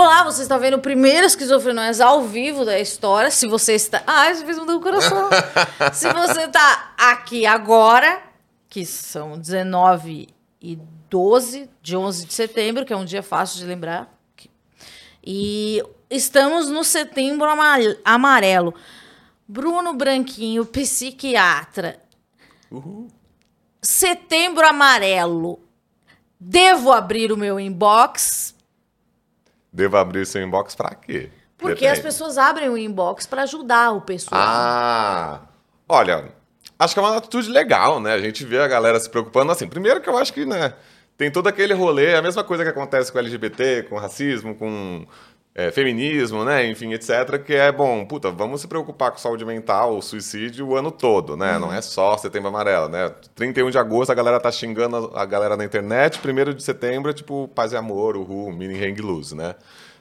Olá, você está vendo o primeiro Esquizofrenóias ao vivo da história. Se você está. Ah, isso fez mudar o coração. Se você está aqui agora, que são 19 e 12 de 11 de setembro, que é um dia fácil de lembrar. E estamos no setembro amarelo. Bruno Branquinho, psiquiatra. Uhul. Setembro amarelo. Devo abrir o meu inbox? Devo abrir seu inbox para quê? Porque Depende. as pessoas abrem o inbox para ajudar o pessoal. Ah, olha, acho que é uma atitude legal, né? A gente vê a galera se preocupando assim. Primeiro que eu acho que, né, tem todo aquele rolê, a mesma coisa que acontece com LGBT, com racismo, com é, feminismo, né? Enfim, etc. Que é bom, puta, vamos se preocupar com saúde mental, suicídio o ano todo, né? Uhum. Não é só setembro amarelo, né? 31 de agosto a galera tá xingando a galera na internet, 1 de setembro é tipo paz e amor, uhul, mini hang loose, né?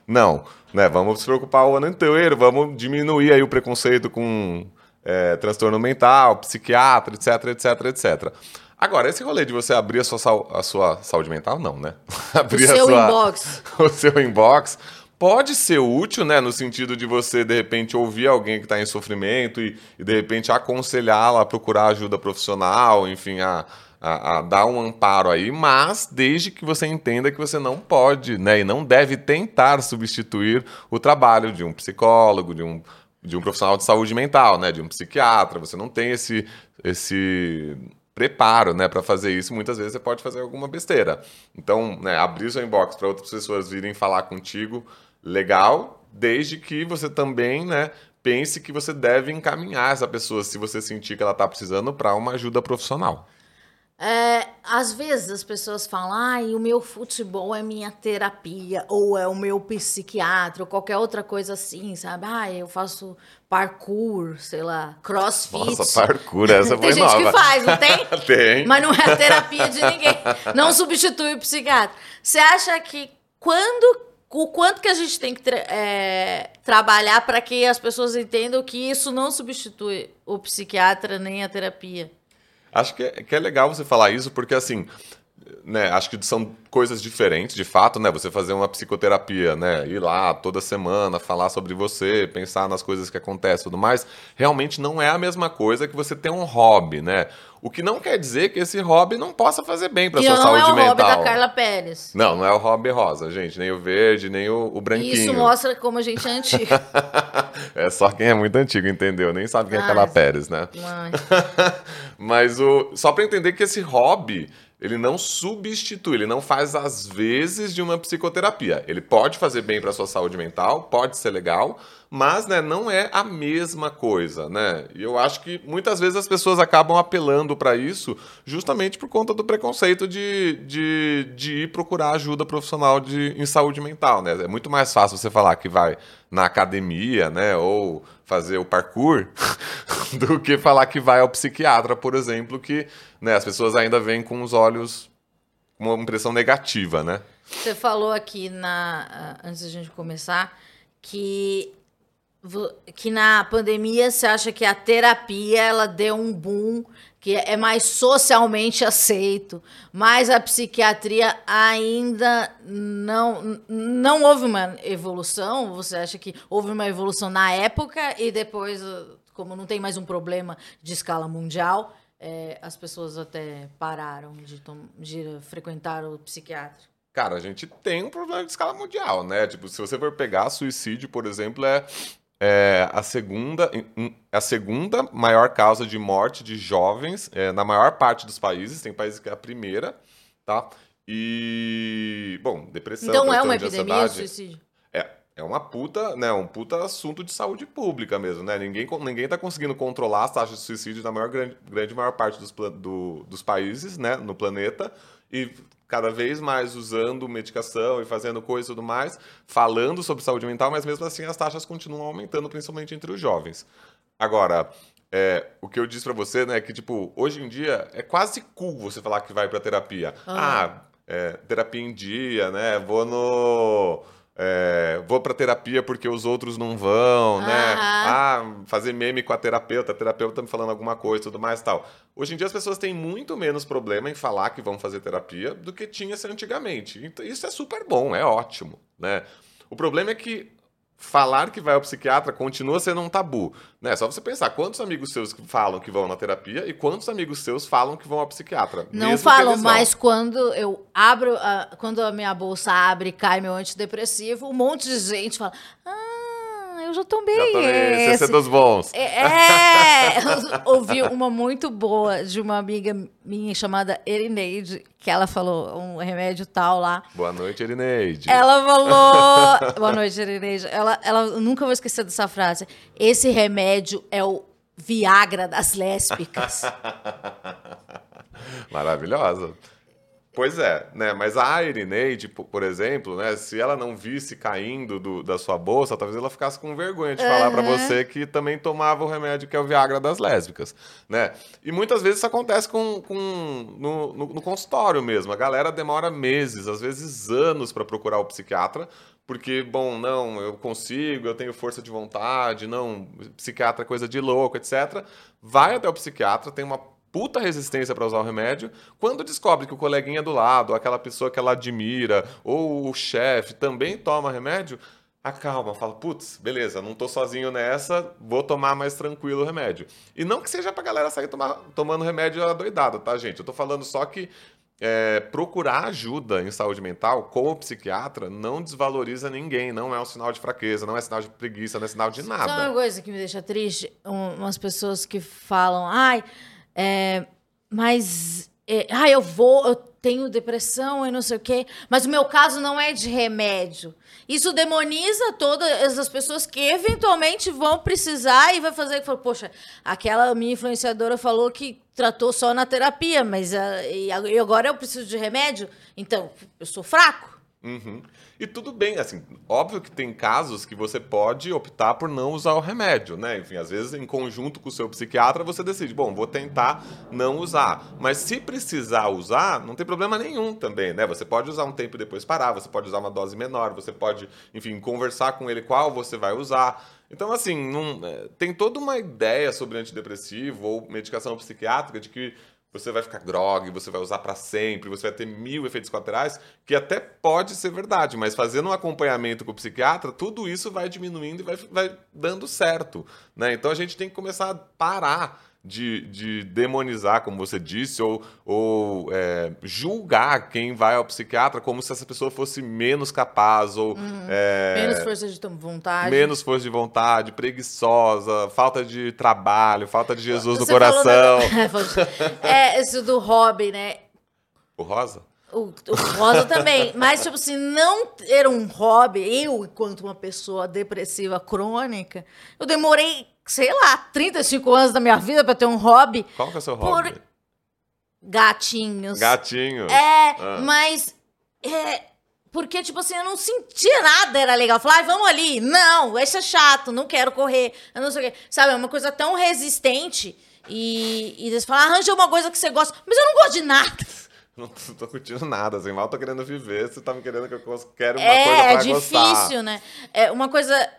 Não, né? Vamos se preocupar o ano inteiro, vamos diminuir aí o preconceito com é, transtorno mental, psiquiatra, etc, etc, etc. Agora, esse rolê de você abrir a sua, a sua saúde mental, não, né? abrir o seu sua, inbox. O seu inbox pode ser útil, né? No sentido de você, de repente, ouvir alguém que está em sofrimento e, e de repente, aconselhá-la a procurar ajuda profissional, enfim, a, a, a, dar um amparo aí, mas desde que você entenda que você não pode, né? E não deve tentar substituir o trabalho de um psicólogo, de um, de um profissional de saúde mental, né? De um psiquiatra. Você não tem esse, esse preparo, né, para fazer isso, muitas vezes você pode fazer alguma besteira. Então, né, abrir seu inbox para outras pessoas virem falar contigo, legal, desde que você também, né, pense que você deve encaminhar essa pessoa se você sentir que ela está precisando para uma ajuda profissional. É, às vezes as pessoas falam, ah, o meu futebol é minha terapia, ou é o meu psiquiatra, ou qualquer outra coisa assim, sabe? Ah, eu faço parkour, sei lá, crossfit. Nossa, parkour, essa foi nova. Tem gente que faz, não tem? tem. Mas não é a terapia de ninguém. Não substitui o psiquiatra. Você acha que quando o quanto que a gente tem que tra é, trabalhar para que as pessoas entendam que isso não substitui o psiquiatra nem a terapia? Acho que é, que é legal você falar isso, porque assim, né, acho que são coisas diferentes, de fato, né? Você fazer uma psicoterapia, né? Ir lá toda semana, falar sobre você, pensar nas coisas que acontecem e tudo mais, realmente não é a mesma coisa que você ter um hobby, né? O que não quer dizer que esse hobby não possa fazer bem para sua saúde mental. Não é o hobby da Carla Pérez. Não, não é o hobby rosa, gente, nem o verde, nem o, o branquinho. Isso mostra como a gente é antigo. é só quem é muito antigo, entendeu? Nem sabe quem é Carla Pérez, né? Mas o só para entender que esse hobby ele não substitui, ele não faz às vezes de uma psicoterapia. Ele pode fazer bem para sua saúde mental, pode ser legal, mas né, não é a mesma coisa, né? E eu acho que muitas vezes as pessoas acabam apelando para isso justamente por conta do preconceito de, de, de ir procurar ajuda profissional de, em saúde mental, né? É muito mais fácil você falar que vai na academia, né, ou fazer o parkour, do que falar que vai ao psiquiatra, por exemplo, que né, as pessoas ainda veem com os olhos uma impressão negativa, né? Você falou aqui na antes da gente começar que que na pandemia você acha que a terapia ela deu um boom que é mais socialmente aceito, mas a psiquiatria ainda não, não houve uma evolução. Você acha que houve uma evolução na época e depois, como não tem mais um problema de escala mundial, é, as pessoas até pararam de, de frequentar o psiquiatra? Cara, a gente tem um problema de escala mundial, né? Tipo, se você for pegar suicídio, por exemplo, é é a segunda, a segunda maior causa de morte de jovens é, na maior parte dos países. Tem países que é a primeira, tá? E, bom, depressão, Então é uma epidemia o suicídio? É, é uma puta, né, um puta assunto de saúde pública mesmo, né? Ninguém, ninguém tá conseguindo controlar as taxas de suicídio na maior, grande, grande maior parte dos, do, dos países, né, no planeta. E cada vez mais usando medicação e fazendo coisa e tudo mais, falando sobre saúde mental, mas mesmo assim as taxas continuam aumentando, principalmente entre os jovens. Agora, é, o que eu disse para você, né, é que tipo, hoje em dia é quase cool você falar que vai para terapia. Uhum. Ah, é, terapia em dia, né? Vou no é, vou para terapia porque os outros não vão, né? Ah, fazer meme com a terapeuta, a terapeuta me falando alguma coisa e tudo mais tal. Hoje em dia as pessoas têm muito menos problema em falar que vão fazer terapia do que tinha-se antigamente. Então, isso é super bom, é ótimo, né? O problema é que falar que vai ao psiquiatra continua sendo um tabu. Né? Só você pensar quantos amigos seus falam que vão na terapia e quantos amigos seus falam que vão ao psiquiatra. Não falam, mas quando eu abro, uh, quando a minha bolsa abre e cai meu antidepressivo, um monte de gente fala. Ah, eu já tomei. Já tomei, esse. é dos bons. É, é ouvi uma muito boa de uma amiga minha chamada Erineide, que ela falou um remédio tal lá. Boa noite, Erineide. Ela falou. Boa noite, Erineide. Ela, ela nunca vou esquecer dessa frase. Esse remédio é o Viagra das lésbicas. Maravilhosa. Pois é, né? Mas a Irineide, por exemplo, né? Se ela não visse caindo do, da sua bolsa, talvez ela ficasse com vergonha de uhum. falar para você que também tomava o remédio que é o Viagra das lésbicas, né? E muitas vezes isso acontece com, com no, no, no consultório mesmo. A galera demora meses, às vezes anos para procurar o psiquiatra, porque, bom, não, eu consigo, eu tenho força de vontade, não, psiquiatra é coisa de louco, etc. Vai até o psiquiatra, tem uma puta resistência para usar o remédio, quando descobre que o coleguinha do lado, aquela pessoa que ela admira, ou o chefe também toma remédio, acalma, fala, putz, beleza, não tô sozinho nessa, vou tomar mais tranquilo o remédio. E não que seja pra galera sair tomar, tomando remédio adoidado, tá, gente? Eu tô falando só que é, procurar ajuda em saúde mental como psiquiatra não desvaloriza ninguém, não é um sinal de fraqueza, não é sinal de preguiça, não é sinal de nada. Só uma coisa que me deixa triste, um, umas pessoas que falam, ai... É, mas, é, ah, eu vou, eu tenho depressão e não sei o quê, mas o meu caso não é de remédio. Isso demoniza todas as pessoas que eventualmente vão precisar e vai fazer que poxa, aquela minha influenciadora falou que tratou só na terapia, mas uh, e agora eu preciso de remédio, então eu sou fraco. Uhum. E tudo bem, assim, óbvio que tem casos que você pode optar por não usar o remédio, né? Enfim, às vezes em conjunto com o seu psiquiatra você decide, bom, vou tentar não usar. Mas se precisar usar, não tem problema nenhum também, né? Você pode usar um tempo e depois parar, você pode usar uma dose menor, você pode, enfim, conversar com ele qual você vai usar. Então, assim, não, é, tem toda uma ideia sobre antidepressivo ou medicação psiquiátrica de que você vai ficar grog, você vai usar para sempre, você vai ter mil efeitos colaterais, que até pode ser verdade, mas fazendo um acompanhamento com o psiquiatra, tudo isso vai diminuindo e vai, vai dando certo. Né? Então a gente tem que começar a parar de, de demonizar, como você disse, ou, ou é, julgar quem vai ao psiquiatra como se essa pessoa fosse menos capaz, ou uhum. é, menos força de vontade. Menos força de vontade, preguiçosa, falta de trabalho, falta de Jesus você no coração. Da... é, isso do hobby, né? O rosa? O, o, rosa também. Mas, tipo assim, não ter um hobby, eu, enquanto uma pessoa depressiva crônica, eu demorei sei lá, 35 anos da minha vida para ter um hobby. Qual que é o seu hobby? Por... Gatinhos. Gatinhos. É, ah. mas. É, porque, tipo assim, eu não sentia nada, era legal. Falar, ah, vamos ali. Não, isso é chato, não quero correr. Eu não sei o quê. Sabe, é uma coisa tão resistente. E, e eles falam, arranja uma coisa que você gosta. Mas eu não gosto de nada. Não tô, tô curtindo nada, assim, mal tô querendo viver, você tá me querendo que eu quero uma é, coisa pra É difícil, gostar. né? É, uma coisa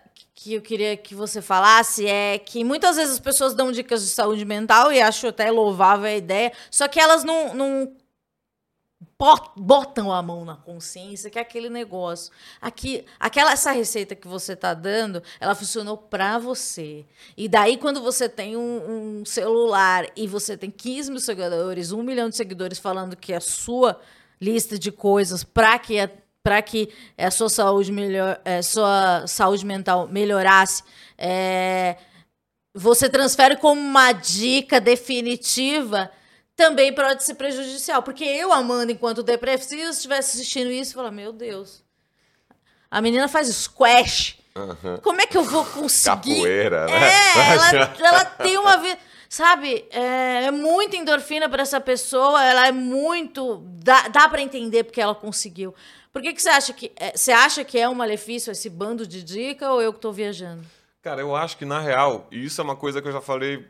que eu queria que você falasse é que muitas vezes as pessoas dão dicas de saúde mental e acho até louvável a ideia, só que elas não, não botam a mão na consciência, que é aquele negócio. Aqui, aquela essa receita que você está dando, ela funcionou para você. E daí, quando você tem um, um, celular e você tem 15 mil seguidores, um milhão de seguidores falando que a sua lista de coisas para que a para que a sua saúde, melhor, a sua saúde mental melhorasse, é, você transfere como uma dica definitiva, também pode ser prejudicial. Porque eu, Amanda, enquanto depressiva, se estivesse assistindo isso, falar, meu Deus, a menina faz squash. Uhum. Como é que eu vou conseguir? Capoeira, né? É, ela, ela tem uma vida. Sabe, é, é muita endorfina para essa pessoa, ela é muito. Dá, dá para entender porque ela conseguiu. Por que, que você acha que. É, você acha que é um malefício esse bando de dica ou eu que estou viajando? Cara, eu acho que, na real, e isso é uma coisa que eu já falei.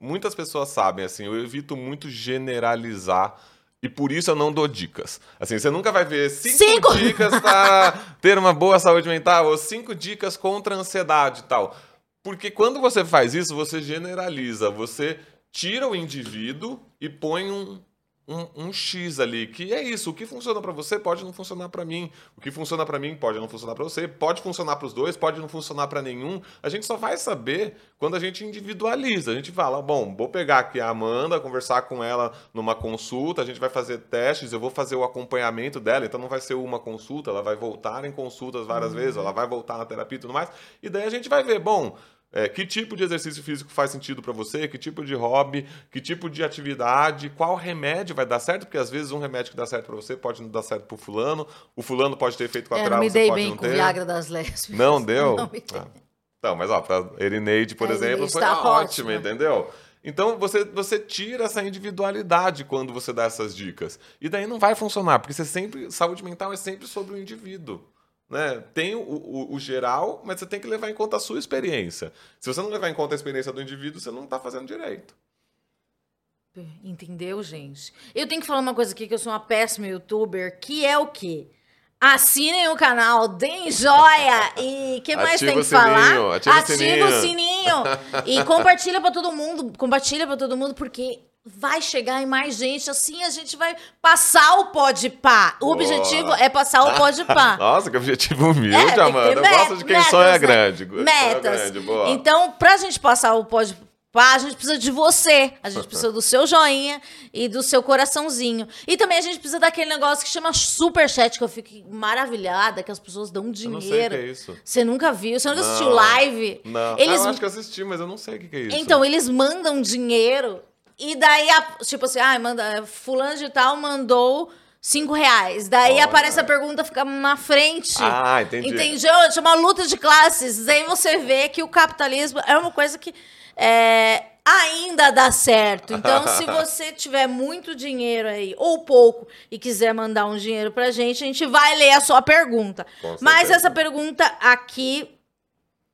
Muitas pessoas sabem, assim, eu evito muito generalizar. E por isso eu não dou dicas. Assim, você nunca vai ver cinco, cinco. dicas para ter uma boa saúde mental ou cinco dicas contra a ansiedade e tal. Porque quando você faz isso, você generaliza, você tira o indivíduo e põe um, um, um, X ali, que é isso. O que funciona para você pode não funcionar para mim. O que funciona para mim pode não funcionar para você. Pode funcionar para os dois, pode não funcionar para nenhum. A gente só vai saber quando a gente individualiza. A gente fala, bom, vou pegar aqui a Amanda, conversar com ela numa consulta, a gente vai fazer testes, eu vou fazer o acompanhamento dela, então não vai ser uma consulta, ela vai voltar em consultas várias uhum. vezes, ela vai voltar na terapia e tudo mais. E daí a gente vai ver, bom, é, que tipo de exercício físico faz sentido para você? Que tipo de hobby? Que tipo de atividade? Qual remédio vai dar certo? Porque às vezes um remédio que dá certo para você pode não dar certo para o fulano. O fulano pode ter efeito colateral, é, não me dei bem com o Viagra das lésbicas. Não deu? Não me ah. Então, mas ó, para Erineide, por a exemplo, foi tá ótimo, entendeu? Então você, você tira essa individualidade quando você dá essas dicas. E daí não vai funcionar, porque você sempre. Saúde mental é sempre sobre o indivíduo. Né? Tem o, o, o, geral, mas você tem que levar em conta a sua experiência. Se você não levar em conta a experiência do indivíduo, você não está fazendo direito. Entendeu, gente? Eu tenho que falar uma coisa aqui que eu sou uma péssima youtuber, que é o quê? Assinem o canal, deem joia e que mais ativa tem que sininho, falar? Ativa, ativa o sininho. o sininho e compartilha para todo mundo, compartilha para todo mundo porque vai chegar em mais gente, assim a gente vai passar o pode pá. O Boa. objetivo é passar o pode pá. Nossa, que objetivo humilde, é, Amanda. Eu gosto de quem metas, sonha né? grande. Metas. Grande, então, pra gente passar o pode pá, a gente precisa de você. A gente precisa do seu joinha e do seu coraçãozinho. E também a gente precisa daquele negócio que chama superchat, que eu fico maravilhada, que as pessoas dão dinheiro. Eu não sei o que é isso. Você nunca viu? Você nunca não, assistiu live? Não. Eles... Ah, eu acho que assisti, mas eu não sei o que é isso. Então, eles mandam dinheiro e daí, tipo assim, ah, manda, fulano de tal mandou cinco reais. Daí Olha. aparece a pergunta, fica na frente. Ah, entendi. Entendeu? Chama luta de classes. Daí você vê que o capitalismo é uma coisa que é, ainda dá certo. Então, se você tiver muito dinheiro aí, ou pouco, e quiser mandar um dinheiro pra gente, a gente vai ler a sua pergunta. Mas essa pergunta aqui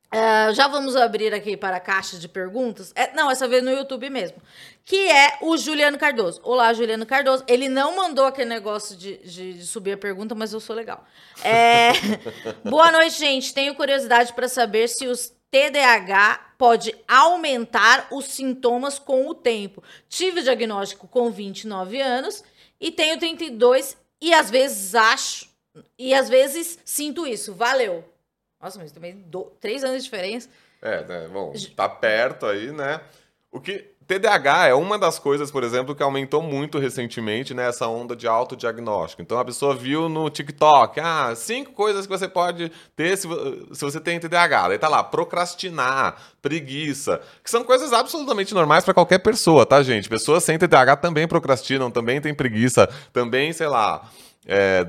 Uh, já vamos abrir aqui para a caixa de perguntas. É, não, essa vez no YouTube mesmo. Que é o Juliano Cardoso. Olá, Juliano Cardoso. Ele não mandou aquele negócio de, de, de subir a pergunta, mas eu sou legal. É... Boa noite, gente. Tenho curiosidade para saber se os TDAH pode aumentar os sintomas com o tempo. Tive diagnóstico com 29 anos e tenho 32 e às vezes acho e às vezes sinto isso. Valeu. Nossa, mas também do... três anos de diferença. É, né? Bom, tá perto aí, né? O que. TDAH é uma das coisas, por exemplo, que aumentou muito recentemente nessa né, onda de autodiagnóstico. Então a pessoa viu no TikTok, ah, cinco coisas que você pode ter se, se você tem TDAH. Daí tá lá, procrastinar, preguiça, que são coisas absolutamente normais para qualquer pessoa, tá, gente? Pessoas sem TDAH também procrastinam, também têm preguiça, também, sei lá, é,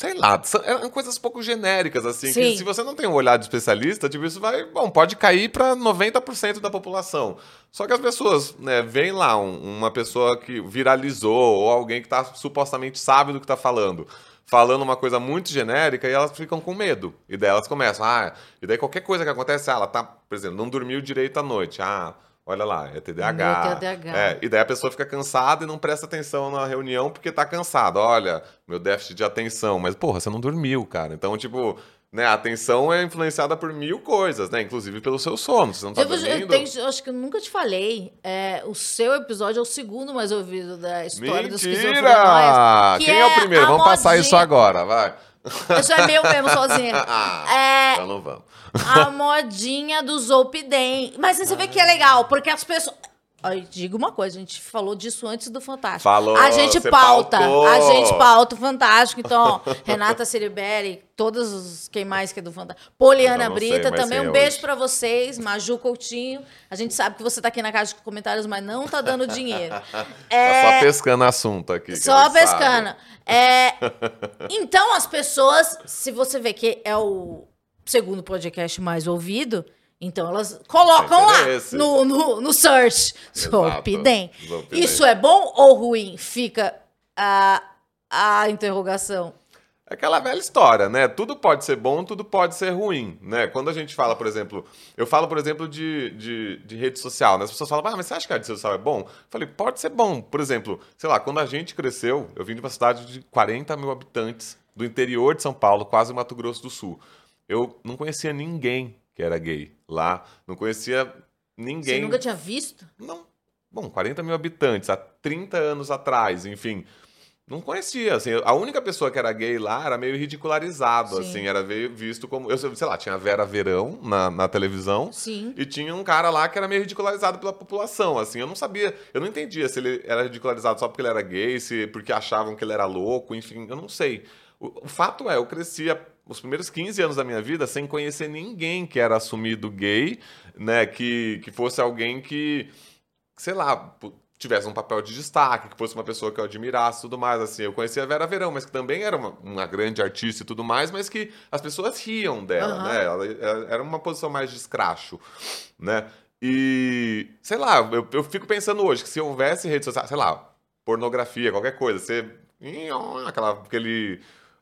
Sei lá, são é coisas pouco genéricas, assim, Sim. que se você não tem um olhar de especialista, tipo, isso vai, bom, pode cair para 90% da população. Só que as pessoas, né, vem lá um, uma pessoa que viralizou, ou alguém que tá, supostamente sabe do que está falando, falando uma coisa muito genérica e elas ficam com medo. E daí elas começam, ah, e daí qualquer coisa que acontece, ah, ela tá, por exemplo, não dormiu direito à noite, ah, Olha lá, é TDAH. TDAH. É, e daí a pessoa fica cansada e não presta atenção na reunião porque tá cansada. Olha, meu déficit de atenção. Mas, porra, você não dormiu, cara. Então, tipo, né, a atenção é influenciada por mil coisas, né? Inclusive pelo seu sono. Você não tá eu, dormindo. Eu, tenho, eu acho que eu nunca te falei. É, o seu episódio é o segundo mais ouvido da história Mentira! dos Quem é, é o primeiro? Vamos modinha... passar isso agora, vai. Isso é meu mesmo, sozinha. ah, é, então não vamos. A modinha do Zolpidem. Mas você vê que é legal, porque as pessoas... Aí, digo uma coisa, a gente falou disso antes do Fantástico. Falou, a gente pauta, pautou. a gente pauta o Fantástico. Então, ó, Renata Ceriberi, todos os quem mais que é do Fantástico. Poliana Brita, sei, também um beijo para vocês, Maju Coutinho. A gente sabe que você tá aqui na caixa de comentários, mas não tá dando dinheiro. É... Tá só pescando assunto aqui. Só pescando. É... Então, as pessoas, se você vê que é o segundo podcast mais ouvido, então elas colocam lá no, no, no search. Zolpidem. Isso é bom ou ruim? Fica a, a interrogação. É aquela velha história, né? Tudo pode ser bom, tudo pode ser ruim, né? Quando a gente fala, por exemplo, eu falo, por exemplo, de, de, de rede social, né? As pessoas falam, ah, mas você acha que a rede social é bom? Eu falei, pode ser bom. Por exemplo, sei lá, quando a gente cresceu, eu vim de uma cidade de 40 mil habitantes, do interior de São Paulo, quase Mato Grosso do Sul. Eu não conhecia ninguém que era gay lá. Não conhecia ninguém. Você nunca tinha visto? Não. bom, 40 mil habitantes, há 30 anos atrás, enfim. Não conhecia, assim, a única pessoa que era gay lá era meio ridicularizado, Sim. assim, era visto como, eu sei lá, tinha a Vera Verão na, na televisão Sim. e tinha um cara lá que era meio ridicularizado pela população, assim, eu não sabia, eu não entendia se ele era ridicularizado só porque ele era gay, se porque achavam que ele era louco, enfim, eu não sei. O, o fato é, eu crescia os primeiros 15 anos da minha vida sem conhecer ninguém que era assumido gay, né, que, que fosse alguém que, sei lá, tivesse um papel de destaque, que fosse uma pessoa que eu admirasse tudo mais, assim. Eu conhecia a Vera Verão, mas que também era uma, uma grande artista e tudo mais, mas que as pessoas riam dela, uhum. né? Ela, ela, era uma posição mais de escracho, né? E, sei lá, eu, eu fico pensando hoje que se houvesse rede social, sei lá, pornografia, qualquer coisa, você... Aquela, aquele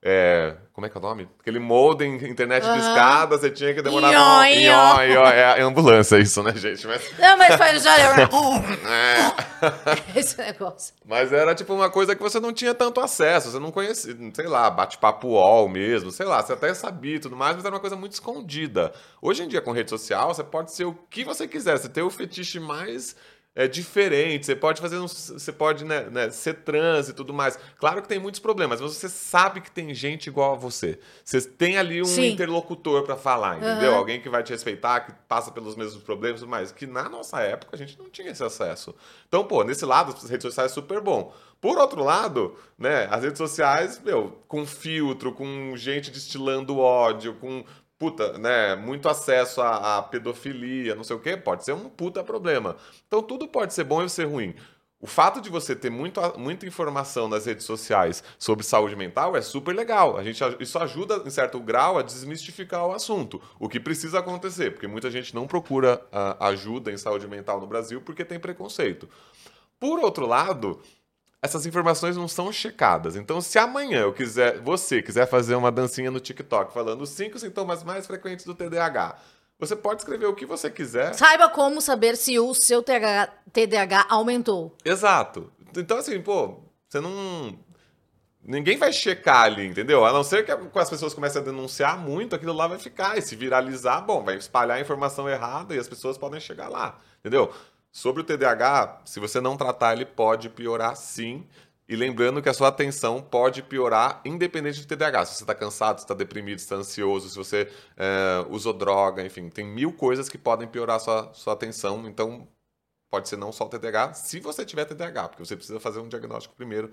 é, como é que é o nome? Aquele modem, internet uhum. de escada, você tinha que demorar. Ió, ió. Ió, é, é ambulância isso, né, gente? Mas... Não, mas faz já. é. Esse negócio. Mas era tipo uma coisa que você não tinha tanto acesso, você não conhecia, sei lá, bate-papo UOL mesmo, sei lá, você até sabia e tudo mais, mas era uma coisa muito escondida. Hoje em dia, com rede social, você pode ser o que você quiser, você tem o fetiche mais é, diferente, você pode fazer um, você pode né, né, ser trans e tudo mais. Claro que tem muitos problemas, mas você sabe que tem gente igual a você. Você tem ali um Sim. interlocutor para falar, entendeu? Uhum. Alguém que vai te respeitar, que passa pelos mesmos problemas e tudo mais. Que na nossa época a gente não tinha esse acesso. Então, pô, nesse lado, as redes sociais é super bom. Por outro lado, né, as redes sociais, meu, com filtro, com gente destilando ódio, com puta, né, muito acesso à, à, pedofilia, não sei o quê, pode ser um puta problema. Então tudo pode ser bom e ser ruim. O fato de você ter muito, muita informação nas redes sociais sobre saúde mental é super legal. A gente, isso ajuda, em certo grau, a desmistificar o assunto. O que precisa acontecer, porque muita gente não procura uh, ajuda em saúde mental no Brasil porque tem preconceito. Por outro lado, essas informações não são checadas. Então, se amanhã eu quiser, você quiser fazer uma dancinha no TikTok falando os cinco sintomas mais frequentes do TDAH, você pode escrever o que você quiser. Saiba como saber se o seu TDAH aumentou. Exato. Então, assim, pô, você não. Ninguém vai checar ali, entendeu? A não ser que as pessoas comecem a denunciar muito, aquilo lá vai ficar. E se viralizar, bom, vai espalhar a informação errada e as pessoas podem chegar lá, entendeu? Sobre o TDAH, se você não tratar, ele pode piorar sim. E lembrando que a sua atenção pode piorar independente do TDAH. Se você está cansado, se está deprimido, se está ansioso, se você é, usou droga, enfim, tem mil coisas que podem piorar a sua, sua atenção. Então, pode ser não só o TDAH, se você tiver TDAH, porque você precisa fazer um diagnóstico primeiro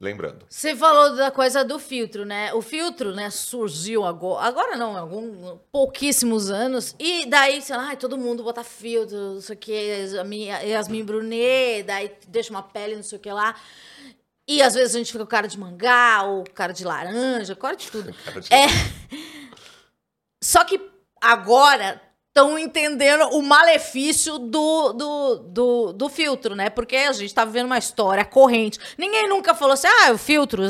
Lembrando. Você falou da coisa do filtro, né? O filtro, né, surgiu agora, agora não, algum pouquíssimos anos, e daí, sei lá, todo mundo bota filtro, não sei o que, Yasmin Brunet, daí deixa uma pele, não sei o que lá. E às vezes a gente fica com cara de mangá, ou cara de laranja, cara de tudo. cara de... É... Só que agora estão entendendo o malefício do, do, do, do, filtro, né? Porque a gente tá vivendo uma história corrente. Ninguém nunca falou assim, ah, o filtro,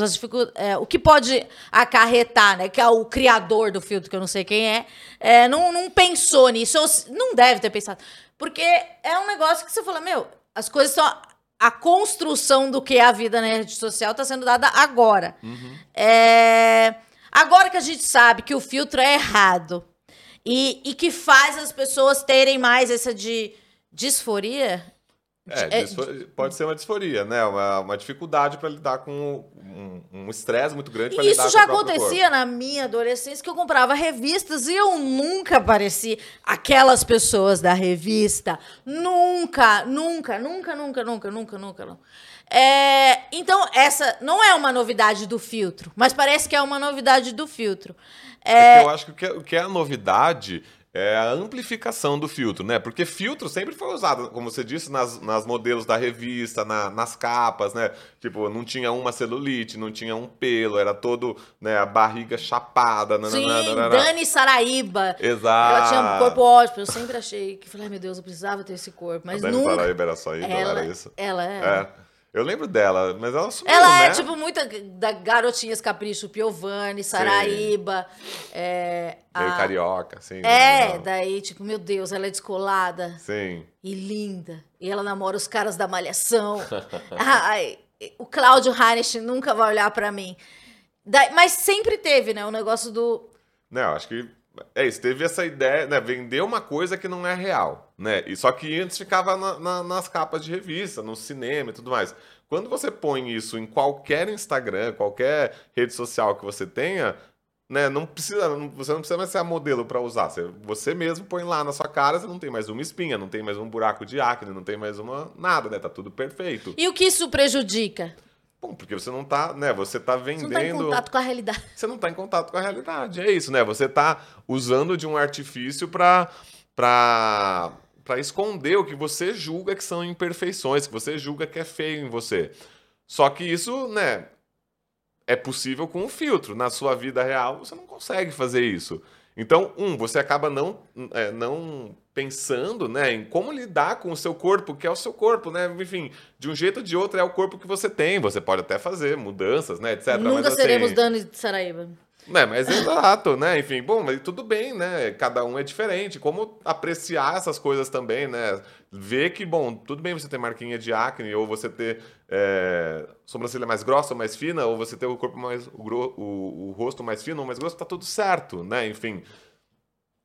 é, o que pode acarretar, né? Que é o criador do filtro, que eu não sei quem é, é não, não pensou nisso, não deve ter pensado. Porque é um negócio que você fala, meu, as coisas são. A construção do que é a vida na rede social está sendo dada agora. Uhum. É, agora que a gente sabe que o filtro é errado, e, e que faz as pessoas terem mais essa de disforia. É, é pode ser uma disforia, né? Uma, uma dificuldade para lidar com um estresse um muito grande. E isso já acontecia na minha adolescência, que eu comprava revistas e eu nunca parecia aquelas pessoas da revista. Nunca, nunca, nunca, nunca, nunca, nunca, nunca. nunca. É, então, essa não é uma novidade do filtro, mas parece que é uma novidade do filtro. É... é eu acho que o que é a novidade é a amplificação do filtro, né? Porque filtro sempre foi usado, como você disse, nas, nas modelos da revista, na, nas capas, né? Tipo, não tinha uma celulite, não tinha um pelo, era todo, né, a barriga chapada. Sim, nananana. Dani Saraíba. Exato. Ela tinha um corpo ótimo. Eu sempre achei que, falei, meu Deus, eu precisava ter esse corpo. Mas a Dani nunca... Saraíba era só ela, era isso? Ela é. é. Eu lembro dela, mas ela sumiu, Ela né? é, tipo, muita da Garotinhas Capricho, Piovani, Saraíba. É, Meio a... carioca, assim. É, né? daí, tipo, meu Deus, ela é descolada. Sim. E linda. E ela namora os caras da Malhação. Ai, o Cláudio Hanisch nunca vai olhar para mim. Daí, mas sempre teve, né, o negócio do... Não, acho que é isso. Teve essa ideia, né, vender uma coisa que não é real. Né? E só que antes ficava na, na, nas capas de revista, no cinema e tudo mais. Quando você põe isso em qualquer Instagram, qualquer rede social que você tenha, né, não precisa, não, você não precisa mais ser a modelo para usar. Você, você mesmo põe lá na sua cara, você não tem mais uma espinha, não tem mais um buraco de acne, não tem mais uma nada, né? Tá tudo perfeito. E o que isso prejudica? Bom, porque você não tá, né? Você tá vendendo. Você não tá em contato com a realidade. Você não tá em contato com a realidade. É isso, né? Você tá usando de um artifício para para para esconder o que você julga que são imperfeições, que você julga que é feio em você. Só que isso, né, é possível com um filtro. Na sua vida real, você não consegue fazer isso. Então, um, você acaba não, é, não pensando né, em como lidar com o seu corpo, que é o seu corpo, né? Enfim, de um jeito ou de outro é o corpo que você tem. Você pode até fazer mudanças, né, etc. Nunca mas, seremos assim, Dani de Saraíba. É, mas exato, né? Enfim, bom, mas tudo bem, né? Cada um é diferente. Como apreciar essas coisas também, né? Ver que, bom, tudo bem você ter marquinha de acne, ou você ter é, sobrancelha mais grossa ou mais fina, ou você ter o corpo mais. o, o, o rosto mais fino ou mais grosso, tá tudo certo, né? Enfim.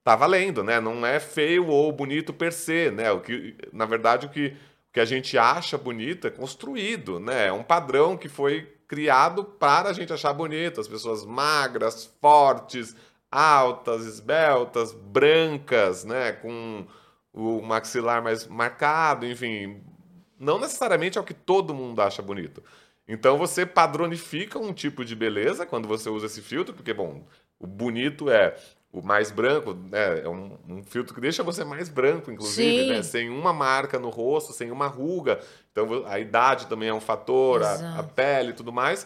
Tá valendo, né? Não é feio ou bonito per se, né? O que, na verdade, o que, o que a gente acha bonito é construído, né? É um padrão que foi criado para a gente achar bonito. As pessoas magras, fortes, altas, esbeltas, brancas, né? Com o maxilar mais marcado, enfim. Não necessariamente é o que todo mundo acha bonito. Então você padronifica um tipo de beleza quando você usa esse filtro, porque, bom, o bonito é o mais branco, né? É um, um, filtro que deixa você mais branco, inclusive, né? Sem uma marca no rosto, sem uma ruga. Então a idade também é um fator, a, a, pele e tudo mais.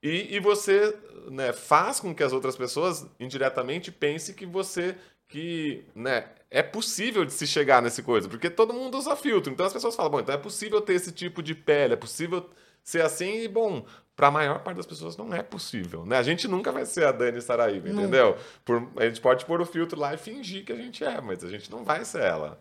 E, e você né, faz com que as outras pessoas indiretamente pensem que você que né, é possível de se chegar nesse coisa, porque todo mundo usa filtro. Então as pessoas falam, bom, então é possível ter esse tipo de pele, é possível ser assim e bom, para a maior parte das pessoas não é possível, né? A gente nunca vai ser a Dani Saraiva, entendeu? Por, a gente pode pôr o filtro lá e fingir que a gente é, mas a gente não vai ser ela.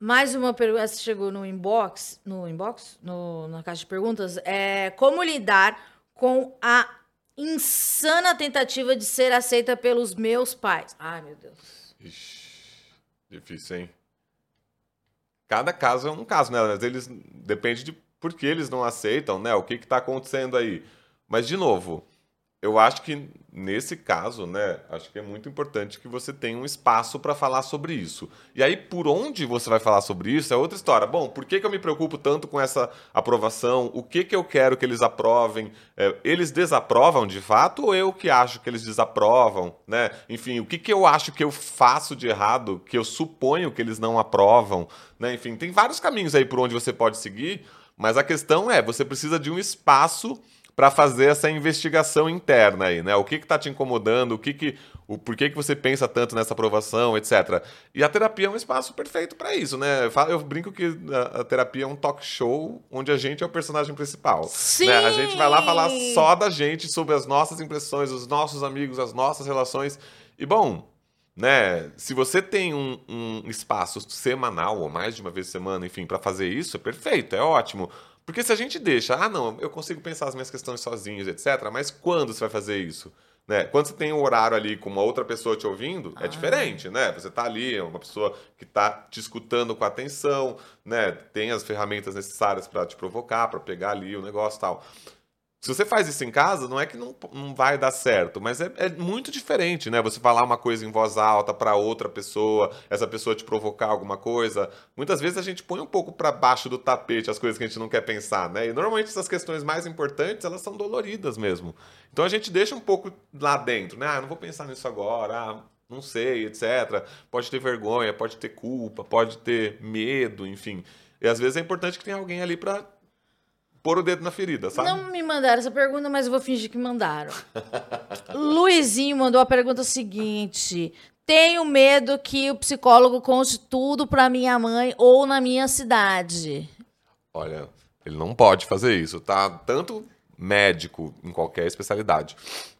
Mais uma pergunta chegou no inbox, no inbox, no, na caixa de perguntas, é como lidar com a insana tentativa de ser aceita pelos meus pais. Ai, meu Deus. Ixi, difícil, hein? Cada caso é um caso, né? Mas eles depende de por que eles não aceitam, né? O que está acontecendo aí? Mas, de novo, eu acho que nesse caso, né, acho que é muito importante que você tenha um espaço para falar sobre isso. E aí, por onde você vai falar sobre isso é outra história. Bom, por que, que eu me preocupo tanto com essa aprovação? O que, que eu quero que eles aprovem? É, eles desaprovam de fato ou eu que acho que eles desaprovam? Né? Enfim, o que, que eu acho que eu faço de errado, que eu suponho que eles não aprovam? Né? Enfim, tem vários caminhos aí por onde você pode seguir. Mas a questão é, você precisa de um espaço para fazer essa investigação interna aí, né? O que está te incomodando, o que que, o por que que você pensa tanto nessa aprovação, etc. E a terapia é um espaço perfeito para isso, né? Eu brinco que a, terapia é um talk show onde a gente é o personagem principal. Sim. Né? A gente vai lá falar só da gente, sobre as nossas impressões, os nossos amigos, as nossas relações. E bom, né? Se você tem um, um, espaço semanal ou mais de uma vez por semana, enfim, para fazer isso, é perfeito, é ótimo. Porque se a gente deixa, ah, não, eu consigo pensar as minhas questões sozinhos, etc. Mas quando você vai fazer isso? Né? Quando você tem um horário ali com uma outra pessoa te ouvindo, é ah. é diferente, né? Você está ali, é uma pessoa que está te escutando com atenção, né? Tem as ferramentas necessárias para te provocar, para pegar ali o negócio e tal. Se você faz isso em casa, não é que não, não vai dar certo, mas é, é muito diferente, né? Você falar uma coisa em voz alta para outra pessoa, essa pessoa te provocar alguma coisa. Muitas vezes a gente põe um pouco para baixo do tapete as coisas que a gente não quer pensar, né? E normalmente essas questões mais importantes, elas são doloridas mesmo. Então a gente deixa um pouco lá dentro, né? Ah, não vou pensar nisso agora, ah, não sei, etc. Pode ter vergonha, pode ter culpa, pode ter medo, enfim. E às vezes é importante que tenha alguém ali para pôr o dedo na ferida, sabe? Não me mandaram essa pergunta, mas eu vou fingir que mandaram. Luizinho mandou a pergunta seguinte: Tenho medo que o psicólogo conte tudo para minha mãe ou na minha cidade. Olha, ele não pode fazer isso, tá? Tanto médico em qualquer especialidade,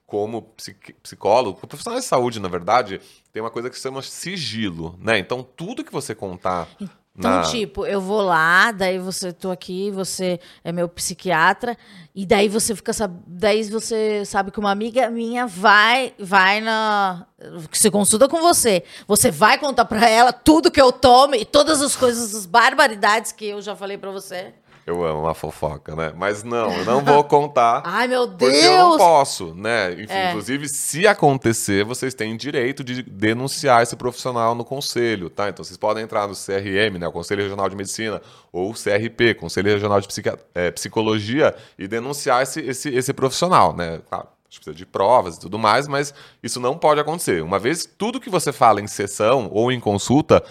como psicólogo, profissional de saúde, na verdade, tem uma coisa que se chama sigilo, né? Então, tudo que você contar Então, na... tipo, eu vou lá, daí você tô aqui, você é meu psiquiatra, e daí você fica daí você sabe que uma amiga minha vai vai na que se consulta com você. Você vai contar para ela tudo que eu tomo e todas as coisas, as barbaridades que eu já falei para você. Eu amo uma fofoca, né? Mas não, eu não vou contar. Ai, meu Deus! Porque eu não posso, né? Enfim, é. Inclusive, se acontecer, vocês têm direito de denunciar esse profissional no conselho, tá? Então, vocês podem entrar no CRM, né? O Conselho Regional de Medicina, ou o CRP, Conselho Regional de é, Psicologia, e denunciar esse, esse, esse profissional, né? Claro, precisa de provas e tudo mais, mas isso não pode acontecer. Uma vez tudo que você fala em sessão ou em consulta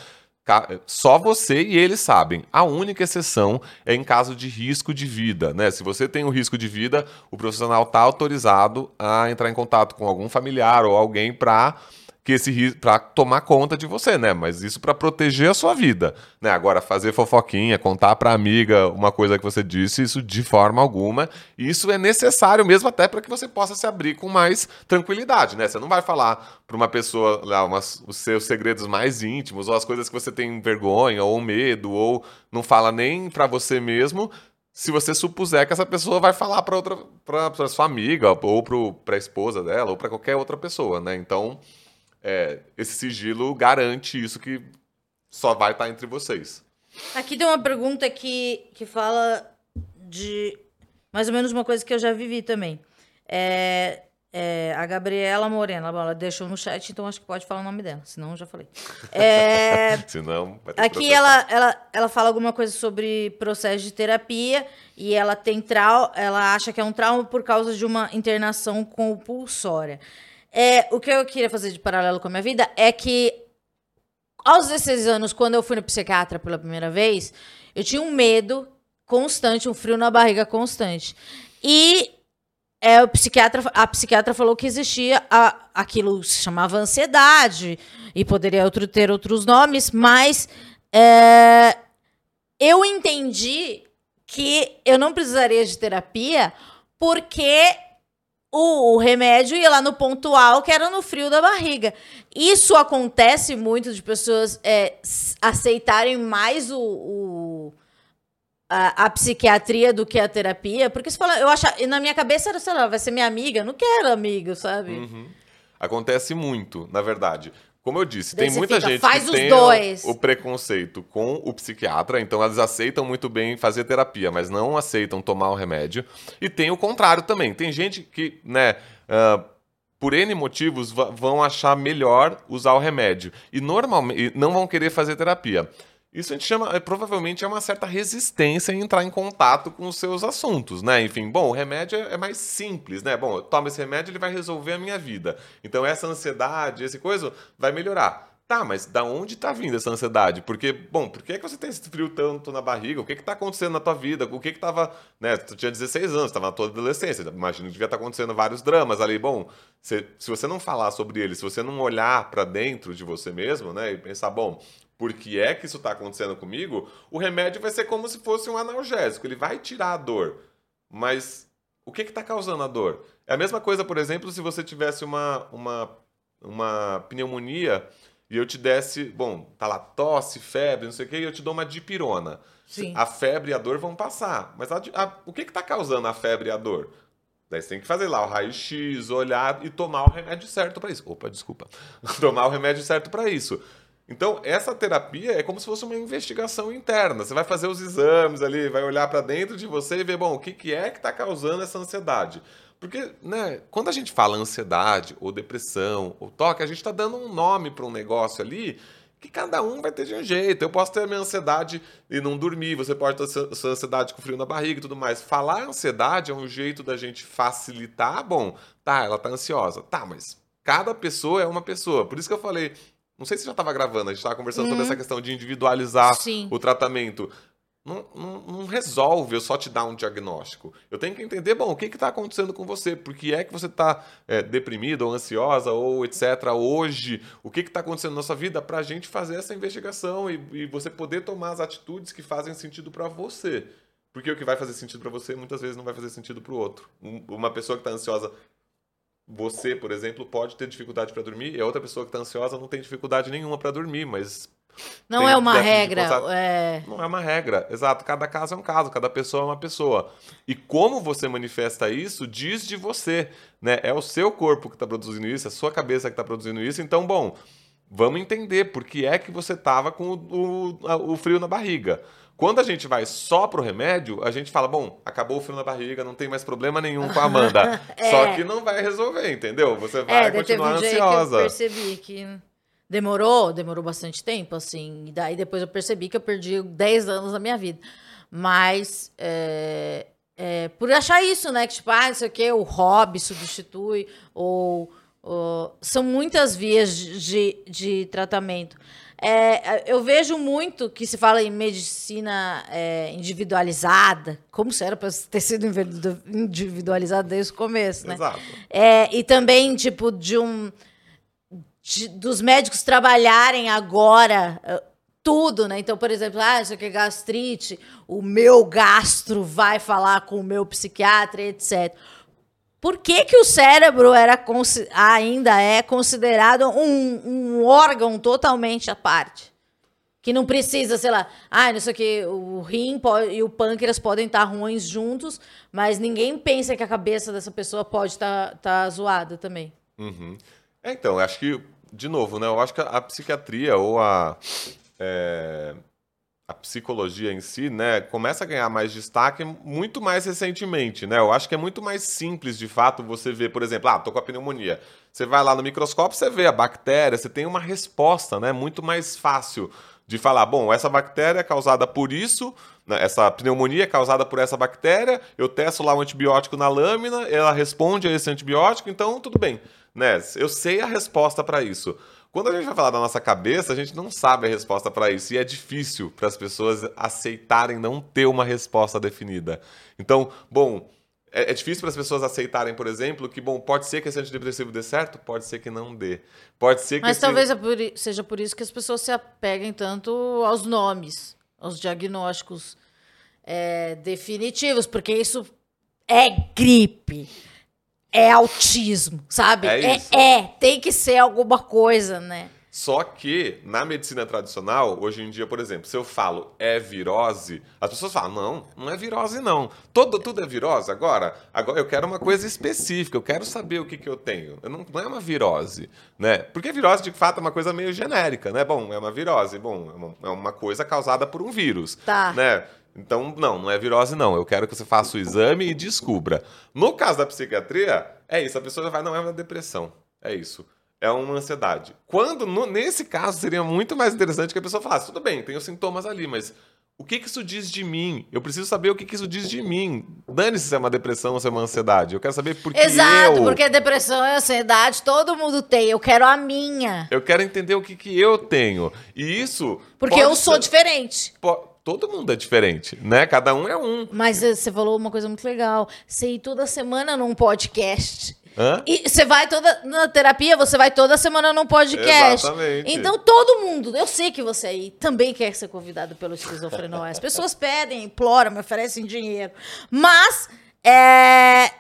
só você e eles sabem. A única exceção é em caso de risco de vida, né? Se você tem um risco de vida, o profissional está autorizado a entrar em contato com algum familiar ou alguém para que esse para tomar conta de você, né? Mas isso para proteger a sua vida, né? Agora fazer fofoquinha, contar para amiga uma coisa que você disse, isso de forma alguma. Isso é necessário mesmo até para que você possa se abrir com mais tranquilidade, né? Você não vai falar para uma pessoa lá umas, os seus segredos mais íntimos ou as coisas que você tem vergonha ou medo ou não fala nem para você mesmo, se você supuser que essa pessoa vai falar para outra para sua amiga ou para a esposa dela ou para qualquer outra pessoa, né? Então, é, esse sigilo garante isso que só vai estar entre vocês. Aqui tem uma pergunta que, que fala de mais ou menos uma coisa que eu já vivi também. É, é, a Gabriela Morena, ela deixou no chat, então acho que pode falar o nome dela, senão eu já falei. É, senão, aqui ela, ela, ela fala alguma coisa sobre processo de terapia e ela tem trau ela acha que é um trauma por causa de uma internação compulsória. É, o que eu queria fazer de paralelo com a minha vida é que aos 16 anos, quando eu fui no psiquiatra pela primeira vez, eu tinha um medo constante, um frio na barriga constante. E é, o psiquiatra, a psiquiatra falou que existia a, aquilo que se chamava ansiedade, e poderia outro, ter outros nomes, mas é, eu entendi que eu não precisaria de terapia porque o, remédio ia lá no pontual, que era no frio da barriga. Isso acontece muito de pessoas é, aceitarem mais o, o a, a, psiquiatria do que a terapia, porque você fala, eu acho, na minha cabeça era, sei lá, vai ser minha amiga, não quero amigo, sabe? Uhum. Acontece muito, na verdade. Como eu disse, Daí tem muita fica, gente que tem o, o, preconceito com o psiquiatra, então elas aceitam muito bem fazer terapia, mas não aceitam tomar o remédio. E tem o contrário também. Tem gente que, né, uh, por N motivos, vão achar melhor usar o remédio. E normalmente não vão querer fazer terapia. Isso a gente chama, é, provavelmente é uma certa resistência em entrar em contato com os seus assuntos, né? Enfim, bom, o remédio é, é mais simples, né? Bom, toma esse remédio, ele vai resolver a minha vida. Então essa ansiedade, esse coisa, vai melhorar. Tá, mas da onde está vindo essa ansiedade? Porque, bom, por que, é que você tem esse frio tanto na barriga? O que está acontecendo na tua vida? O que estava, né? Tu tinha 16 anos, estava na tua adolescência. Imagino que devia estar tá acontecendo vários dramas ali. Bom, se, se você não falar sobre ele, se você não olhar para dentro de você mesmo, né? E pensar, bom, por que é que isso está acontecendo comigo, o remédio vai ser como se fosse um analgésico. Ele vai tirar a dor. Mas o que está causando a dor? É a mesma coisa, por exemplo, se você tivesse uma, uma, uma pneumonia e eu te desse, bom, tá lá tosse, febre, não sei o quê, e eu te dou uma dipirona. Sim. A febre e a dor vão passar. Mas a, a, o que está causando a febre e a dor? Daí você tem que fazer lá o raio-x, olhar e tomar o remédio certo para isso. Opa, desculpa. tomar o remédio certo para isso. Então, essa terapia é como se fosse uma investigação interna. Você vai fazer os exames ali, vai olhar para dentro de você e ver, bom, o que, que é que está causando essa ansiedade. Porque, né, quando a gente fala ansiedade, ou depressão, ou toque, a gente está dando um nome para um negócio ali que cada um vai ter de um jeito. Eu posso ter a minha ansiedade e não dormir, você pode ter sua ansiedade com frio na barriga e tudo mais. Falar ansiedade é um jeito da gente facilitar. Bom, tá, ela tá ansiosa. Tá, mas cada pessoa é uma pessoa. Por isso que eu falei, não sei se já estava gravando, a gente estava conversando sobre uhum. essa questão de individualizar Sim. o tratamento. Não, não, não, resolve eu só te dar um diagnóstico. Eu tenho que entender, bom, o que está acontecendo com você? Por que é que você está é, deprimida ou ansiosa ou etc. hoje? O que está acontecendo na sua vida para a gente fazer essa investigação e, e, você poder tomar as atitudes que fazem sentido para você. Porque o que vai fazer sentido para você muitas vezes não vai fazer sentido para o outro. uma pessoa que está ansiosa você, por exemplo, pode ter dificuldade para dormir e a outra pessoa que está ansiosa não tem dificuldade nenhuma para dormir, mas Não é uma regra. É... Não é uma regra, exato. Cada caso é um caso, cada pessoa é uma pessoa. E como você manifesta isso, diz de você. Né? É o seu corpo que está produzindo isso, é a sua cabeça que está produzindo isso. Então, bom, vamos entender por que é que você estava com o, o, o frio na barriga. Quando a gente vai só pro remédio, a gente fala, bom, acabou o frio na barriga, não tem mais problema nenhum com a Amanda. é. Só que não vai resolver, entendeu? Você é, vai é, continuar teve um ansiosa. que eu percebi que demorou, demorou bastante tempo, assim. E daí depois eu percebi que eu perdi 10 anos da minha vida. Mas é, é, por achar isso, né? Que tipo, ah, não sei o que, o hobby substitui, ou, ou são muitas vias de, de, de tratamento. É, eu vejo muito que se fala em medicina é, individualizada, como se era para ter sido individualizada desde o começo, né? Exato. É, e também, tipo, de um. De, dos médicos trabalharem agora uh, tudo, né? Então, por exemplo, ah, isso aqui é gastrite, o meu gastro vai falar com o meu psiquiatra, etc. Por que, que o cérebro era ainda é considerado um, um órgão totalmente à parte? Que não precisa, sei lá, ah, não sei o que, o rim e o pâncreas podem estar ruins juntos, mas ninguém pensa que a cabeça dessa pessoa pode estar tá, tá zoada também. Uhum. É, então, acho que, de novo, né? Eu acho que a psiquiatria ou a. É, a psicologia em si, né, começa a ganhar mais destaque muito mais recentemente, né? Eu acho que é muito mais simples, de fato, você ver, por exemplo, ah, tô com a pneumonia. Você vai lá no microscópio, você vê a bactéria, você tem uma resposta, né? Muito mais fácil de falar, bom, essa bactéria é causada por isso, né, essa pneumonia é causada por essa bactéria, eu testo lá um antibiótico na lâmina, ela responde a esse antibiótico, então tudo bem, né? Eu sei a resposta para isso. Quando a gente vai falar da nossa cabeça, a gente não sabe a resposta para isso e é difícil para as pessoas aceitarem não ter uma resposta definida. Então, bom, é, é difícil para as pessoas aceitarem, por exemplo, que, bom, pode ser que esse antidepressivo dê certo, pode ser que não dê. Pode ser que Mas esse... talvez é por, seja por isso que as pessoas se apeguem tanto aos nomes, aos diagnósticos é, definitivos, porque isso é gripe é autismo, sabe? É, é, é, tem que ser alguma coisa, né? Só que na medicina tradicional, hoje em dia, por exemplo, se eu falo é virose, as pessoas falam: não, não é virose, não. Todo, tudo é virose. Agora, agora eu quero uma coisa específica, eu quero saber o que, que eu tenho. Eu não, não é uma virose, né? Porque virose, de fato, é uma coisa meio genérica, né? Bom, é uma virose, bom, é uma, é uma coisa causada por um vírus. Tá. Né? Então, não, não é virose, não. Eu quero que você faça o exame e descubra. No caso da psiquiatria, é isso. A pessoa vai, não, é uma depressão. É isso. É uma ansiedade. Quando, no, nesse caso, seria muito mais interessante que a pessoa falasse, tudo bem, os sintomas ali, mas o que, que isso diz de mim? Eu preciso saber o que, que isso diz de mim. Dane-se se é uma depressão ou se é uma ansiedade. Eu quero saber por que Exato, eu... porque depressão e ansiedade todo mundo tem. Eu quero a minha. Eu quero entender o que, que eu tenho. E isso... Porque eu sou diferente. Pode todo mundo é diferente, né? Cada um é um. Mas eh, você falou uma coisa muito legal. Você ir toda semana num podcast. Hã? E você vai toda na terapia, você vai toda semana num podcast. Exatamente. Então todo mundo, eu sei que você aí também quer ser convidado pelo esquizofrenóis. As pessoas pedem, imploram, me oferecem dinheiro. Mas é,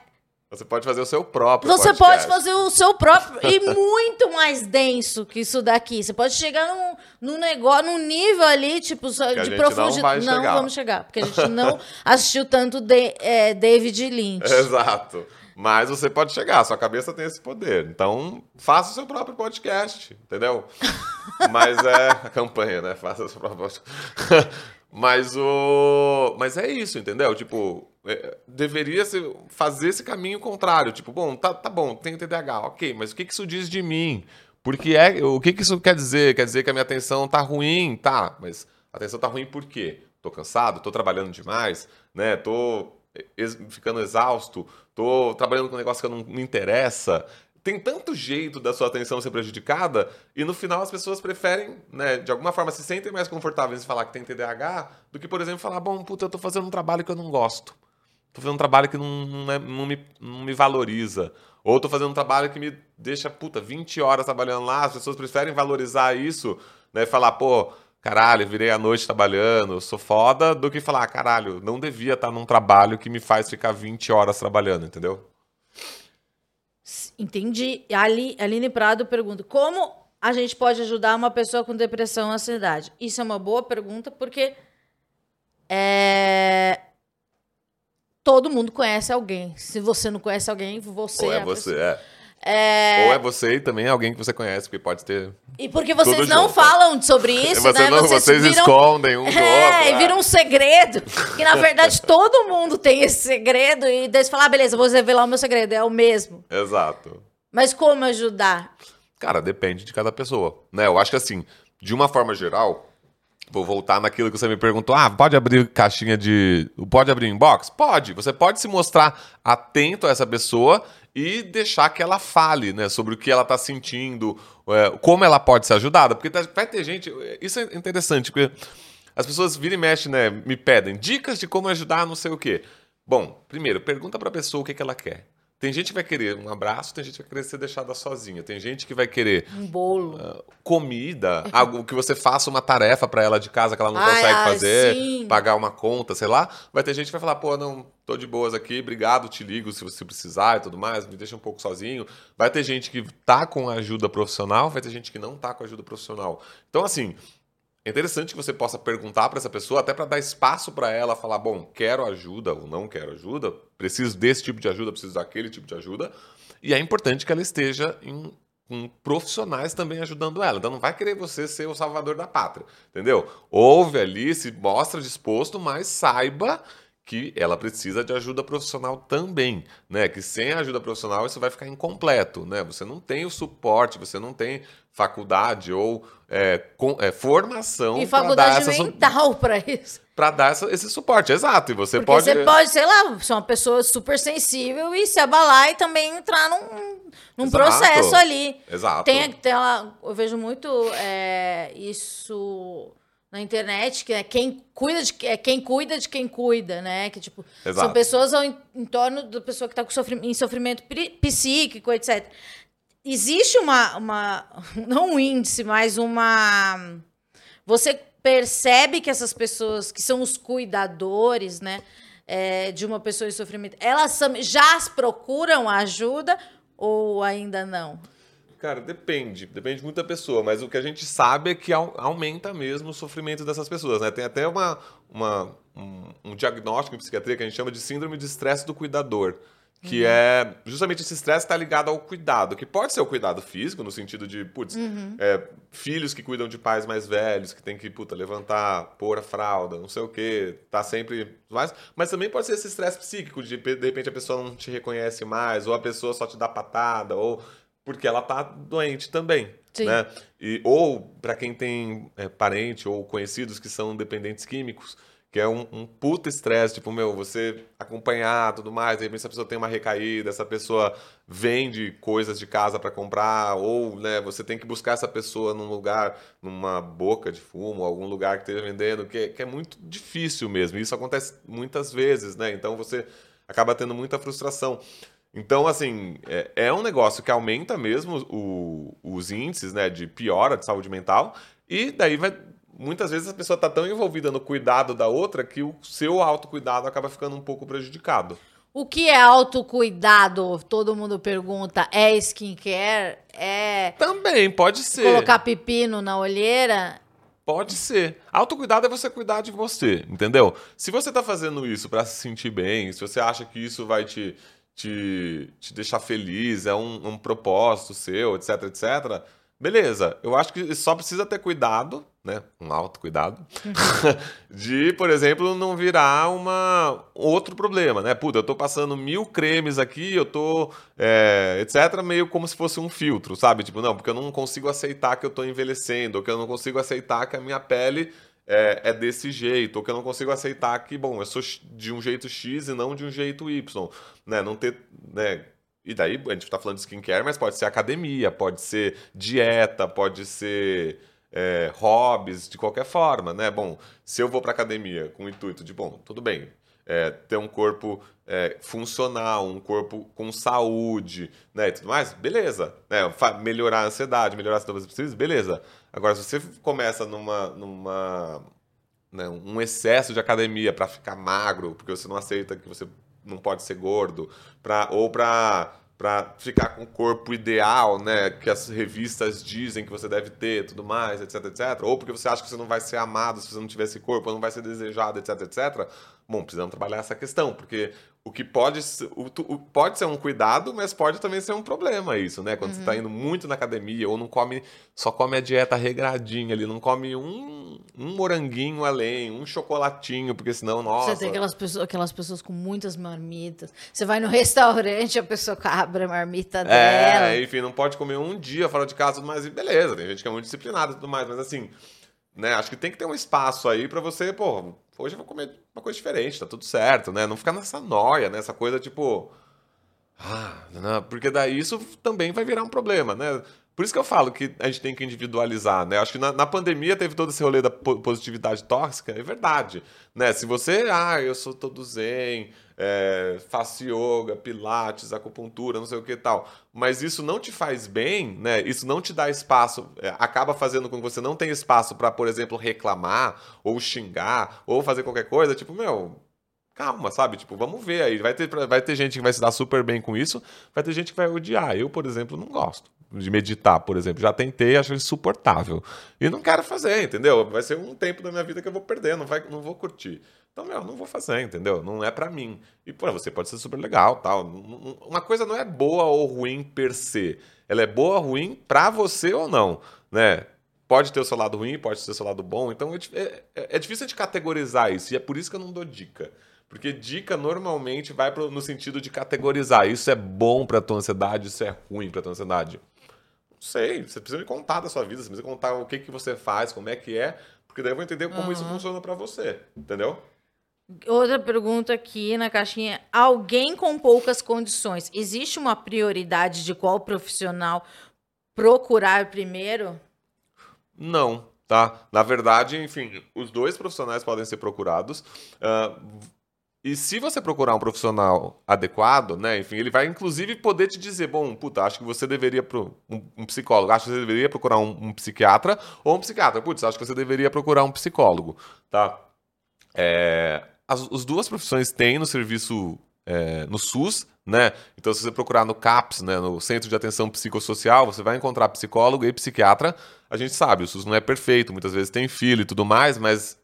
você pode fazer o seu próprio Você podcast. pode fazer o seu próprio e muito mais denso que isso daqui. Você pode chegar num, num negócio, num nível ali, tipo, de profundidade. Não, não, vamos chegar, porque a gente não assistiu tanto de, é, David Lynch. Exato. Mas você pode chegar, sua cabeça tem esse poder. Então, faça o seu próprio podcast, entendeu? Mas é a campanha, né? Faça o seu próprio podcast. Mas o. Mas é isso, entendeu? Tipo, é, deveria ser, fazer esse caminho contrário. Tipo, bom, tá, tá bom, tem TDAH, ok, mas o que, que isso diz de mim? Porque é, o que, que isso quer dizer? Quer dizer que a minha atenção tá ruim? Tá, mas a atenção tá ruim por quê? Tô cansado, tô trabalhando demais, né? Tô ex ficando exausto, tô trabalhando com um negócio que não me interessa. Tem tanto jeito da sua atenção ser prejudicada e no final as pessoas preferem, né, de alguma forma se sentem mais confortáveis em falar que tem TDAH do que, por exemplo, falar, bom, puta, eu tô fazendo um trabalho que eu não gosto. Tô fazendo um trabalho que não, não, é, não, me, não me valoriza. Ou tô fazendo um trabalho que me deixa, puta, 20 horas trabalhando lá. As pessoas preferem valorizar isso, né? Falar, pô, caralho, virei a noite trabalhando, sou foda, do que falar, caralho, não devia estar num trabalho que me faz ficar 20 horas trabalhando, entendeu? Entendi. Ali, Aline Prado pergunta: como a gente pode ajudar uma pessoa com depressão ou ansiedade? Isso é uma boa pergunta, porque é... todo mundo conhece alguém. Se você não conhece alguém, você Ou é, é você, é. É... Ou é você e também alguém que você conhece, porque pode ter. E porque vocês não junto. falam sobre isso, você né? Não, vocês, vocês viram... escondem um do é, outro. É, e vira um segredo. que na verdade todo mundo tem esse segredo. E daí você fala, ah, beleza, vou revelar o meu segredo. É o mesmo. Exato. Mas como ajudar? Cara, depende de cada pessoa. Né? Eu acho que assim, de uma forma geral, Vou voltar naquilo que você me perguntou. Ah, pode abrir caixinha de. Pode abrir inbox? Pode. Você pode se mostrar atento a essa pessoa e deixar que ela fale, né? Sobre o que ela está sentindo, é, como ela pode ser ajudada. Porque tá, vai ter gente. Isso é interessante, porque as pessoas viram e mexem, né? Me pedem dicas de como ajudar, não sei o quê. Bom, primeiro, pergunta para a pessoa o que, que ela quer. Tem gente que vai querer um abraço, tem gente que vai querer ser deixada sozinha, tem gente que vai querer um bolo, uh, comida, algo que você faça uma tarefa para ela de casa que ela não ai, consegue ai, fazer, sim. pagar uma conta, sei lá. Vai ter gente que vai falar, pô, não, tô de boas aqui, obrigado, te ligo se você precisar e tudo mais, me deixa um pouco sozinho. Vai ter gente que tá com ajuda profissional, vai ter gente que não tá com ajuda profissional. Então, assim, é interessante que você possa perguntar para essa pessoa, até para dar espaço para ela falar: bom, quero ajuda ou não quero ajuda, preciso desse tipo de ajuda, preciso daquele tipo de ajuda. E é importante que ela esteja em, com profissionais também ajudando ela. Então não vai querer você ser o salvador da pátria, entendeu? Ouve ali, se mostra disposto, mas saiba que ela precisa de ajuda profissional também, né? Que sem ajuda profissional isso vai ficar incompleto, né? Você não tem o suporte, você não tem faculdade ou é, com, é, formação e faculdade dar mental para isso para dar essa, esse suporte exato e você Porque pode você pode sei lá ser uma pessoa super sensível e se abalar e também entrar num, num processo ali exato tem, tem ela, eu vejo muito é, isso na internet que é quem cuida de é quem cuida de quem cuida né que tipo exato. são pessoas ao em, em torno da pessoa que está sofrimento, em sofrimento psíquico etc existe uma, uma. Não um índice, mas uma. Você percebe que essas pessoas que são os cuidadores, né? É, de uma pessoa em sofrimento, elas já procuram ajuda ou ainda não? Cara, depende. Depende muito da pessoa. Mas o que a gente sabe é que aumenta mesmo o sofrimento dessas pessoas. Né? Tem até uma, uma um, um diagnóstico em psiquiatria que a gente chama de síndrome de estresse do cuidador que uhum. é justamente esse estresse está ligado ao cuidado, que pode ser o cuidado físico, no sentido de, putz, uhum. é, filhos que cuidam de pais mais velhos, que tem que, puta, levantar, pôr a fralda, não sei o quê, tá sempre mais, mas também pode ser esse estresse psíquico, de de repente a pessoa não te reconhece mais, ou a pessoa só te dá patada, ou porque ela tá doente também. Sim. Né? E, ou para quem tem é, parente ou conhecidos que são dependentes químicos, que é um, um puta estresse, tipo, meu, você acompanhar tudo mais, de repente essa pessoa tem uma recaída, essa pessoa vende coisas de casa para comprar, ou né, você tem que buscar essa pessoa num lugar, numa boca de fumo, algum lugar que esteja vendendo, que, que é muito difícil mesmo. Isso acontece muitas vezes, né? Então você acaba tendo muita frustração. Então, assim, é, é um negócio que aumenta mesmo o, os índices né, de piora de saúde mental, e daí vai muitas vezes a pessoa está tão envolvida no cuidado da outra que o seu autocuidado acaba ficando um pouco prejudicado. O que é autocuidado? Todo mundo pergunta. É skincare? É. Também, pode ser. Colocar pepino na olheira? Pode ser. Autocuidado é você cuidar de você, entendeu? Se você está fazendo isso para se sentir bem, se você acha que isso vai te, te, te deixar feliz, é um, um propósito seu, etc, etc Beleza, eu acho que só precisa ter cuidado, né? Um alto cuidado, de, por exemplo, não virar uma outro problema, né? Puta, eu tô passando mil cremes aqui, eu tô, é, etc., meio como se fosse um filtro, sabe? Tipo, não, porque eu não consigo aceitar que eu tô envelhecendo, ou que eu não consigo aceitar que a minha pele é, é, desse jeito, ou que eu não consigo aceitar que, bom, eu sou de um jeito X e não de um jeito Y, né? Não ter, né? E daí a gente está falando de skincare, mas pode ser academia, pode ser dieta, pode ser é, hobbies, de qualquer forma, né? Bom, se eu vou para academia com o intuito de, bom, tudo bem, é, ter um corpo é, funcional, um corpo com saúde, né, e tudo mais, beleza. Né? Melhorar a ansiedade, melhorar as sintomas depressivos, beleza. Agora, se você começa numa, numa né, um excesso de academia para ficar magro, porque você não aceita que você não pode ser gordo, pra, ou para para ficar com o corpo ideal, né, que as revistas dizem que você deve ter, tudo mais, etc, etc, ou porque você acha que você não vai ser amado se você não tiver esse corpo, ou não vai ser desejado, etc, etc. Bom, precisamos trabalhar essa questão, porque o que pode, o, o, pode ser um cuidado, mas pode também ser um problema isso, né? Quando tá uhum. você está indo muito na academia ou não come, só come a dieta regradinha ali, não come um, um moranguinho além, um chocolatinho, porque senão, nossa... Você tem aquelas pessoas, aquelas pessoas com muitas marmitas. Você vai no restaurante, a pessoa abre a marmita é, dela. É, enfim, não pode comer um dia fora de casa, mas beleza, tem gente que é muito disciplinada e tudo mais, mas assim... Né? Acho que tem que ter um espaço aí para você, pô, hoje eu vou comer uma coisa diferente, tá tudo certo, né? Não ficar nessa noia, nessa coisa tipo. Ah, não, porque daí isso também vai virar um problema, né? Por isso que eu falo que a gente tem que individualizar, né? Acho que na, na, pandemia teve todo esse rolê da positividade tóxica, é verdade, né? Se você, ah, eu sou todo zen, é, faço yoga, pilates, acupuntura, não sei o que tal, mas isso não te faz bem, né? Isso não te dá espaço, é, acaba fazendo com que você não tenha espaço para, por exemplo, reclamar ou xingar ou fazer qualquer coisa, tipo, meu, calma, sabe? Tipo, vamos ver aí. Vai ter, vai ter gente que vai se dar super bem com isso, vai ter gente que vai odiar. Eu, por exemplo, não gosto de meditar, por exemplo. Já tentei, acho insuportável. E não quero fazer, entendeu? Vai ser um tempo da minha vida que eu vou perder, não, vai, não vou curtir. Então, meu, não vou fazer, entendeu? Não é para mim. E para você pode ser super legal, tal. Uma coisa não é boa ou ruim per se. Ela é boa ou ruim para você ou não, né? Pode ter o seu lado ruim, pode ter o seu lado bom. Então, é, é, é difícil de categorizar isso. E é por isso que eu não dou dica. Porque dica normalmente vai pro, no sentido de categorizar. Isso é bom para tua ansiedade, isso é ruim para tua ansiedade. Não sei, você precisa me contar da sua vida, você precisa contar o que, que você faz, como é que é, porque daí eu vou entender como uhum. isso funciona para você, entendeu? Outra pergunta aqui na caixinha. Alguém com poucas condições, existe uma prioridade de qual profissional procurar primeiro? Não, tá? Na verdade, enfim, os dois profissionais podem ser procurados. Uh, e se você procurar um profissional adequado, né, enfim, ele vai inclusive poder te dizer, bom, puta, acho que você deveria pro um, um psicólogo, acho que você deveria procurar um, um, psiquiatra ou um psiquiatra, putz, acho que você deveria procurar um psicólogo, tá? É, as, as duas profissões têm no serviço é, no SUS, né? Então, se você procurar no CAPS, né, no Centro de Atenção Psicossocial, você vai encontrar psicólogo e psiquiatra. A gente sabe, o SUS não é perfeito, muitas vezes tem filho e tudo mais, mas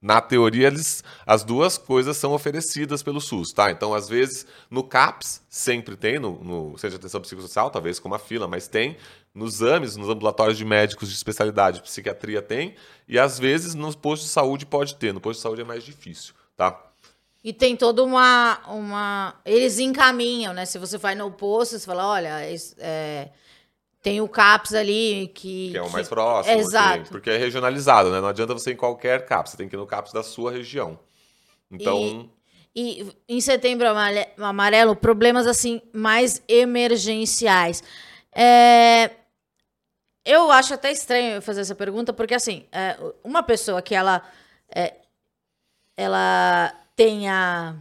na teoria, eles, as duas coisas são oferecidas pelo SUS, tá? Então, às vezes, no CAPS, sempre tem, no, no Centro de Atenção Psicossocial, talvez com uma fila, mas tem. Nos AMES, nos ambulatórios de médicos de especialidade, psiquiatria tem. E, às vezes, nos postos de saúde pode ter. No posto de saúde é mais difícil, tá? E tem toda uma, uma... Eles encaminham, né? Se você vai no posto, você fala, olha... É tem o CAPS ali que. Que é o mais que... próximo. É, exato. Porque é regionalizado, né? Não adianta você ir em qualquer CAPS, você tem que ir no CAPS da sua região. Então. E, e em setembro amarelo, problemas assim mais emergenciais. É... Eu acho até estranho fazer essa pergunta, porque assim, é, uma pessoa que ela, é, ela tenha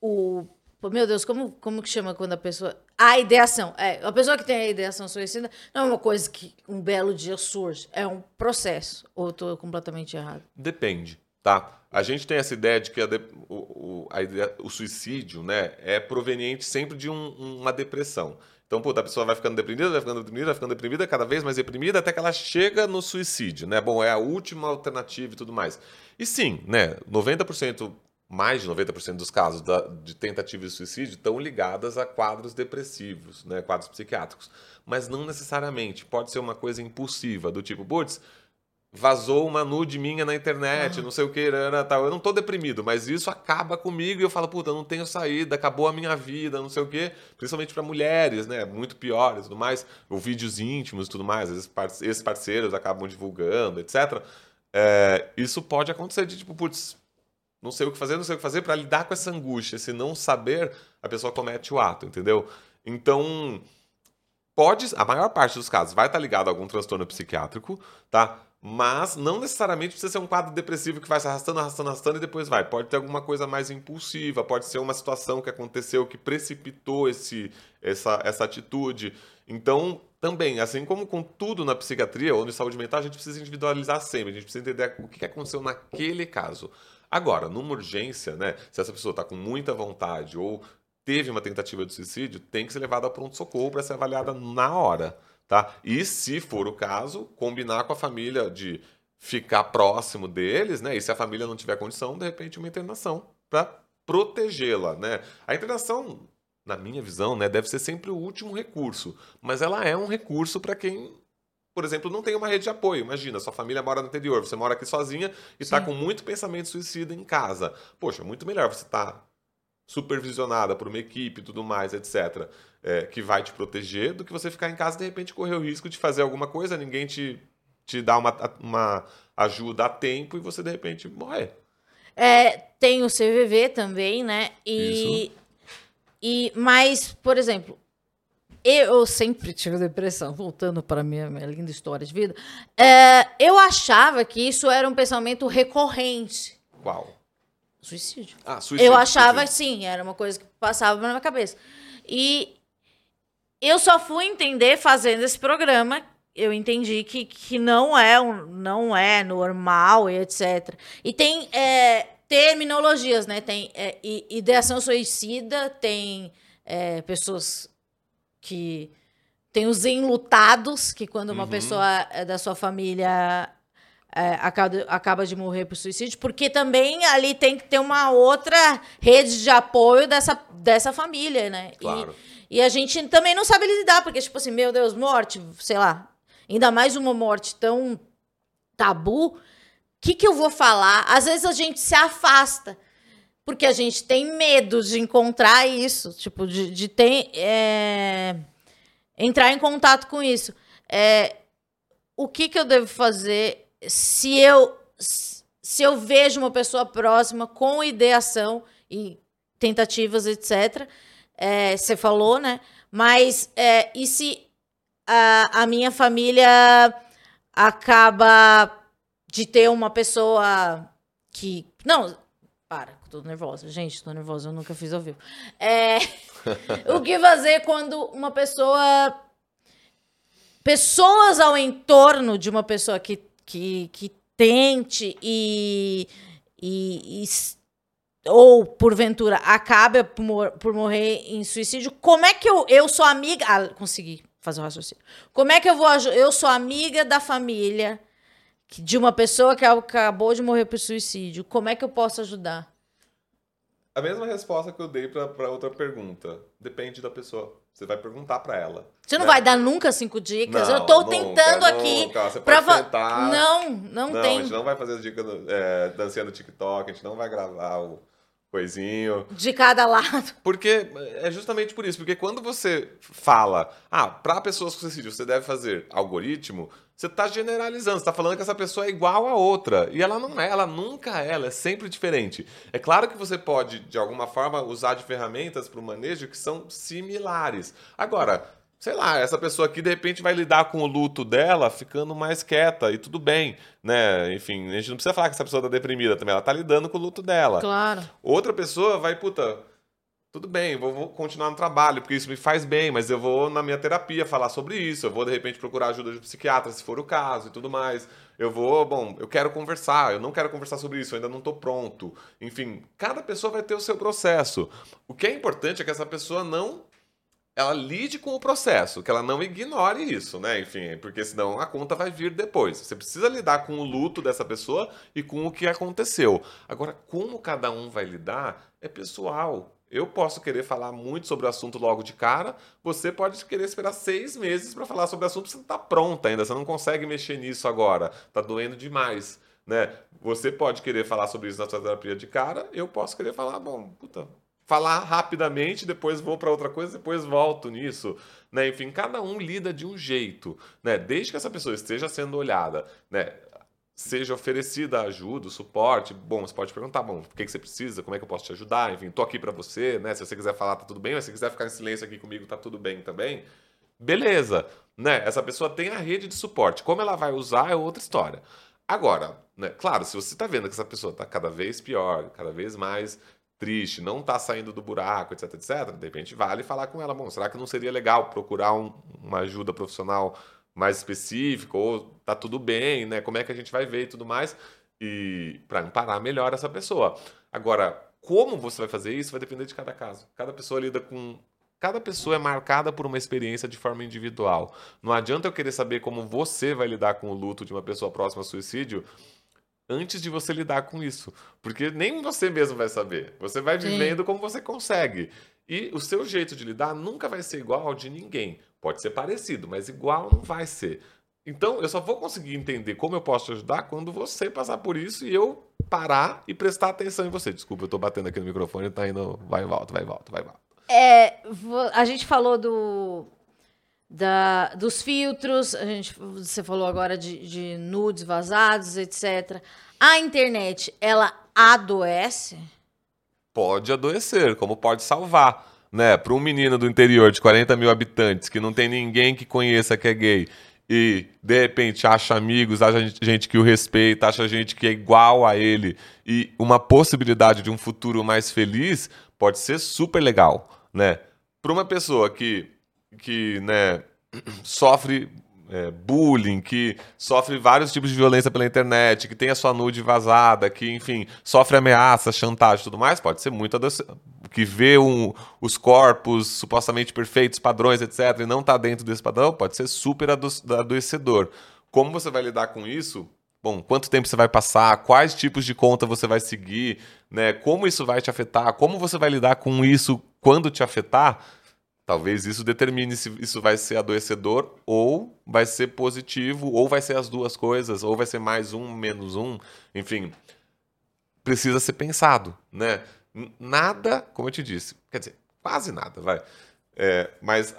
o meu Deus, como, como que chama quando a pessoa. A ideação. É, a pessoa que tem a ideação suicida não é uma coisa que um belo dia surge. É um processo. Ou estou completamente errado? Depende, tá? A gente tem essa ideia de que de, o, o, a o suicídio né, é proveniente sempre de um, uma depressão. Então, pô, a pessoa vai ficando deprimida, vai ficando deprimida, vai ficando deprimida, cada vez mais deprimida, até que ela chega no suicídio, né? Bom, é a última alternativa e tudo mais. E sim, né? 90% mais de 90% dos casos da, de tentativa de suicídio estão ligadas a quadros depressivos, né, quadros psiquiátricos. Mas não necessariamente. Pode ser uma coisa impulsiva, do tipo, putz, vazou uma nude minha na internet, não sei o que, tal. Eu não tô deprimido, mas isso acaba comigo e eu falo, puta, não tenho saída, acabou a minha vida, não sei o que. Principalmente para mulheres, né? Muito pior e tudo mais. Ou vídeos íntimos e tudo mais. Esses parceiros acabam divulgando, etc. É, isso pode acontecer de tipo, putz, não sei o que fazer, não sei o que fazer, para lidar com essa angústia. Se não saber, a pessoa comete o ato, entendeu? Então, pode, a maior parte dos casos vai estar ligado a algum transtorno psiquiátrico, tá? Mas não necessariamente precisa ser um quadro depressivo que vai se arrastando, arrastando, arrastando e depois vai. Pode ter alguma coisa mais impulsiva, pode ser uma situação que aconteceu que precipitou esse, essa, essa atitude. Então, também, assim como com tudo na psiquiatria ou na saúde mental, a gente precisa individualizar sempre, a gente precisa entender o que aconteceu naquele caso. Agora, numa urgência, né? Se essa pessoa está com muita vontade ou teve uma tentativa de suicídio, tem que ser levado ao pronto-socorro para ser avaliada na hora, tá? E se for o caso, combinar com a família de ficar próximo deles, né? E se a família não tiver condição, de repente uma internação para protegê-la, né? A internação, na minha visão, né, deve ser sempre o último recurso, mas ela é um recurso para quem por exemplo, não tem uma rede de apoio. Imagina, sua família mora no interior, você mora aqui sozinha e está com muito pensamento suicida em casa. Poxa, muito melhor você estar tá supervisionada por uma equipe e tudo mais, etc., é, que vai te proteger, do que você ficar em casa e de repente correr o risco de fazer alguma coisa, ninguém te, te dá uma, uma ajuda a tempo e você de repente morrer. É, tem o CVV também, né? E, Isso. e mas, por exemplo, eu sempre tive depressão, voltando para a minha, minha linda história de vida. É, eu achava que isso era um pensamento recorrente. Qual? Suicídio. Ah, suicídio. Eu achava, sim, era uma coisa que passava na minha cabeça. E eu só fui entender fazendo esse programa. Eu entendi que, que não, é, não é normal e etc. E tem é, terminologias, né? Tem é, ideação suicida, tem é, pessoas que tem os enlutados, que quando uma uhum. pessoa é da sua família é, acaba, acaba de morrer por suicídio, porque também ali tem que ter uma outra rede de apoio dessa, dessa família, né? Claro. E, e a gente também não sabe lidar, porque, tipo assim, meu Deus, morte, sei lá, ainda mais uma morte tão tabu, o que, que eu vou falar? Às vezes a gente se afasta porque a gente tem medo de encontrar isso, tipo, de, de ter. É, entrar em contato com isso. É, o que, que eu devo fazer se eu, se eu vejo uma pessoa próxima com ideação e tentativas, etc. É, você falou, né? Mas é, e se a, a minha família acaba de ter uma pessoa que. Não, para, tô nervosa. Gente, tô nervosa, eu nunca fiz ao vivo. É, o que fazer quando uma pessoa. Pessoas ao entorno de uma pessoa que, que, que tente e, e, e ou porventura acaba por, por morrer em suicídio, como é que eu, eu sou amiga. Ah, consegui fazer o raciocínio. Como é que eu vou. Eu sou amiga da família de uma pessoa que acabou de morrer por suicídio. Como é que eu posso ajudar? A mesma resposta que eu dei para outra pergunta. Depende da pessoa. Você vai perguntar para ela. Você não né? vai dar nunca cinco dicas? Não, eu tô nunca, tentando nunca. aqui. Você pra... pode tentar. Não, não, não tem. A gente não vai fazer as dicas é, dançando no TikTok, a gente não vai gravar o coisinho. De cada lado. Porque é justamente por isso. Porque quando você fala, ah, para pessoas com suicídio você deve fazer algoritmo, você está generalizando, você está falando que essa pessoa é igual a outra. E ela não é, ela nunca é, ela é sempre diferente. É claro que você pode, de alguma forma, usar de ferramentas para o manejo que são similares. Agora, sei lá, essa pessoa aqui de repente vai lidar com o luto dela ficando mais quieta e tudo bem, né? Enfim, a gente não precisa falar que essa pessoa está deprimida também, ela está lidando com o luto dela. Claro. Outra pessoa vai, puta, tudo bem, vou, vou, continuar no trabalho, porque isso me faz bem, mas eu vou na minha terapia falar sobre isso, eu vou de repente procurar ajuda de psiquiatra se for o caso e tudo mais. Eu vou, bom, eu quero conversar, eu não quero conversar sobre isso, eu ainda não estou pronto. Enfim, cada pessoa vai ter o seu processo. O que é importante é que essa pessoa não ela lide com o processo, que ela não ignore isso, né? Enfim, porque senão a conta vai vir depois. Você precisa lidar com o luto dessa pessoa e com o que aconteceu. Agora, como cada um vai lidar é pessoal. Eu posso querer falar muito sobre o assunto logo de cara, você pode querer esperar seis meses para falar sobre o assunto, você não está pronta ainda, você não consegue mexer nisso agora, está doendo demais. Né? Você pode querer falar sobre isso na sua terapia de cara, eu posso querer falar, bom, puta, falar rapidamente, depois vou para outra coisa, depois volto nisso. Né? Enfim, cada um lida de um jeito. Né? Desde que essa pessoa esteja sendo olhada, né? seja oferecida ajuda, suporte. Bom, você pode perguntar, bom, o que, que você precisa, como é que eu posso te ajudar, enfim, tô aqui para você, né? Se você quiser falar, tá tudo bem, mas se você quiser ficar em silêncio aqui comigo, tá tudo bem também. Beleza, né? Essa pessoa tem a rede de suporte. Como ela vai usar é outra história. Agora, né? Claro, se você está vendo que essa pessoa está cada vez pior, cada vez mais triste, não está saindo do buraco, etc, etc, de repente vale falar com ela, bom, será que não seria legal procurar um, uma ajuda profissional mais específico, ou tá tudo bem, né? Como é que a gente vai ver e tudo mais, e para amparar melhor essa pessoa. Agora, como você vai fazer isso vai depender de cada caso. Cada pessoa lida com Cada pessoa é marcada por uma experiência de forma individual. Não adianta eu querer saber como você vai lidar com o luto de uma pessoa próxima ao suicídio antes de você lidar com isso. Porque nem você mesmo vai saber. Você vai vivendo Sim. como você consegue. E o seu jeito de lidar nunca vai ser igual ao de ninguém. Pode ser parecido, mas igual não vai ser. Então, eu só vou conseguir entender como eu posso te ajudar quando você passar por isso e eu parar e prestar atenção em você. Desculpa, eu tô batendo aqui no microfone, tá indo, vai e volta, vai e volta, vai e volta. É, a gente falou do, da, dos filtros, a gente, você falou agora de, de nudes vazados, etc. A internet, ela adoece? Pode adoecer, como pode salvar. Né? Para um menino do interior de 40 mil habitantes que não tem ninguém que conheça que é gay e de repente acha amigos, acha gente que o respeita, acha gente que é igual a ele e uma possibilidade de um futuro mais feliz, pode ser super legal né? Para uma pessoa que, que né, sofre é, bullying, que sofre vários tipos de violência pela internet, que tem a sua nude vazada, que, enfim, sofre ameaças, chantagem e tudo mais, pode ser muito que vê um, os corpos supostamente perfeitos, padrões, etc., e não está dentro desse padrão, pode ser super ado adoecedor. Como você vai lidar com isso? Bom, quanto tempo você vai passar? Quais tipos de conta você vai seguir? Né? Como isso vai te afetar? Como você vai lidar com isso quando te afetar, talvez isso determine se isso vai ser adoecedor ou vai ser positivo, ou vai ser as duas coisas, ou vai ser mais um, menos um, enfim. Precisa ser pensado, né? Nada, como eu te disse, quer dizer, quase nada, vai. É, mas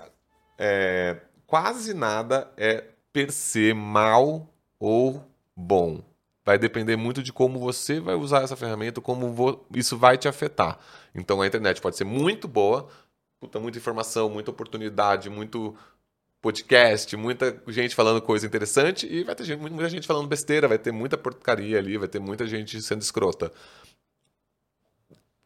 é, quase nada é per se mal ou bom. Vai depender muito de como você vai usar essa ferramenta, como isso vai te afetar. Então a internet pode ser muito boa, puta, muita informação, muita oportunidade, muito podcast, muita gente falando coisa interessante e vai ter gente, muita gente falando besteira, vai ter muita porcaria ali, vai ter muita gente sendo escrota.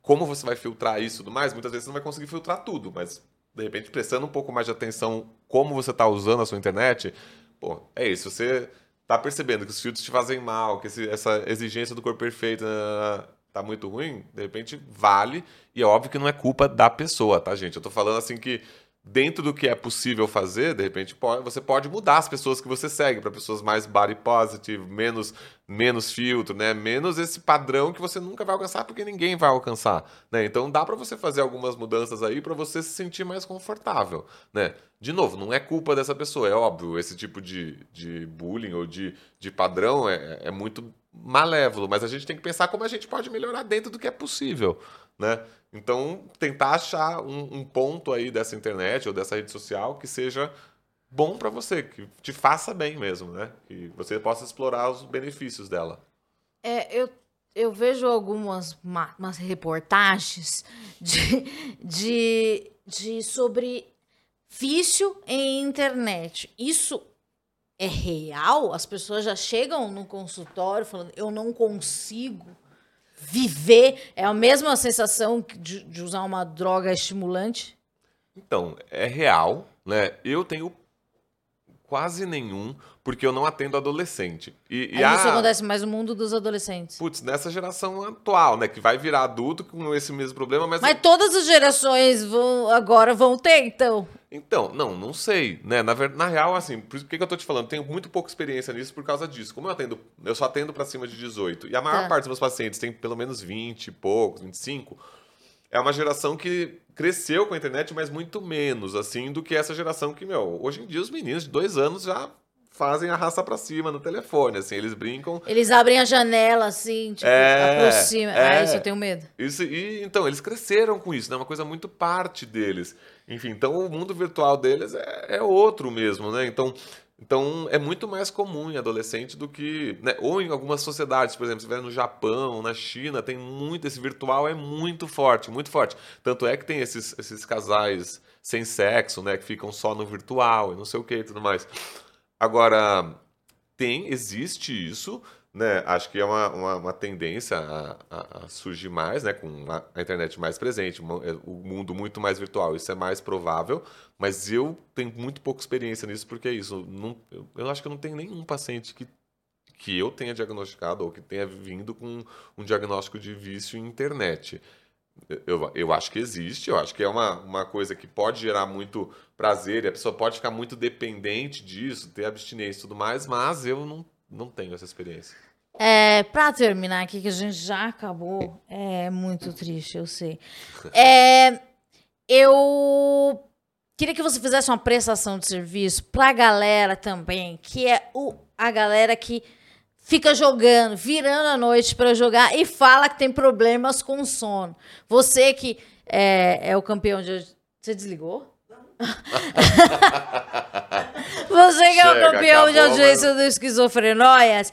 Como você vai filtrar isso e tudo mais? Muitas vezes você não vai conseguir filtrar tudo, mas de repente prestando um pouco mais de atenção como você está usando a sua internet, pô, é isso. Você está percebendo que os filtros te fazem mal, que esse, essa exigência do corpo perfeito, tá muito ruim, de repente vale. E é óbvio que não é culpa da pessoa, tá, gente? Eu tô falando assim que dentro do que é possível fazer, de repente pode, você pode mudar as pessoas que você segue para pessoas mais body positive, menos menos filtro, né? Menos esse padrão que você nunca vai alcançar porque ninguém vai alcançar, né? Então dá para você fazer algumas mudanças aí para você se sentir mais confortável, né? De novo, não é culpa dessa pessoa, é óbvio, esse tipo de, de bullying ou de, de padrão é, é muito malévolo, mas a gente tem que pensar como a gente pode melhorar dentro do que é possível, né? Então, tentar achar um, um ponto aí dessa internet ou dessa rede social que seja bom para você, que te faça bem mesmo, né? Que você possa explorar os benefícios dela. É, eu, eu vejo algumas umas reportagens de, de, de sobre vício em internet. Isso é real? As pessoas já chegam no consultório falando, eu não consigo viver. É a mesma sensação de, de usar uma droga estimulante? Então, é real, né? Eu tenho quase nenhum, porque eu não atendo adolescente. E, e a... Isso acontece mais no mundo dos adolescentes. Putz, nessa geração atual, né? Que vai virar adulto com esse mesmo problema, mas. Mas todas as gerações vão, agora vão ter, então. Então, não, não sei, né? Na, na real, assim, por que, que eu tô te falando? Tenho muito pouca experiência nisso por causa disso. Como eu atendo, eu só atendo para cima de 18. E a maior tá. parte dos meus pacientes tem pelo menos 20 e poucos, 25 é uma geração que cresceu com a internet, mas muito menos, assim, do que essa geração que, meu, hoje em dia os meninos de dois anos já fazem a raça pra cima no telefone, assim, eles brincam. Eles abrem a janela, assim, tipo, é, aproxima. É, ah, isso eu tenho medo. Isso, e, então, eles cresceram com isso, né? Uma coisa muito parte deles. Enfim, então o mundo virtual deles é, é outro mesmo, né? Então, então, é muito mais comum em adolescente do que. Né? Ou em algumas sociedades, por exemplo, se estiver no Japão, na China, tem muito. Esse virtual é muito forte, muito forte. Tanto é que tem esses, esses casais sem sexo, né? Que ficam só no virtual e não sei o que e tudo mais. Agora, tem, existe isso, né, acho que é uma, uma, uma tendência a, a, a, surgir mais, né, com a, internet mais presente, é, o mundo muito mais virtual, isso é mais provável, mas eu tenho muito pouca experiência nisso, porque é isso, não, eu, eu acho que eu não tenho nenhum paciente que, que eu tenha diagnosticado ou que tenha vindo com um diagnóstico de vício em internet. Eu, eu acho que existe, eu acho que é uma, uma coisa que pode gerar muito prazer e a pessoa pode ficar muito dependente disso, ter abstinência e tudo mais, mas eu não, não tenho essa experiência. É, para terminar aqui, que a gente já acabou, é muito triste, eu sei. É, eu queria que você fizesse uma prestação de serviço para a galera também, que é o, a galera que fica jogando, virando a noite para jogar e fala que tem problemas com sono. Você que é, é o campeão de. Você desligou? Você que é o campeão acabou, de audiência mas... do Esquizofrenóias,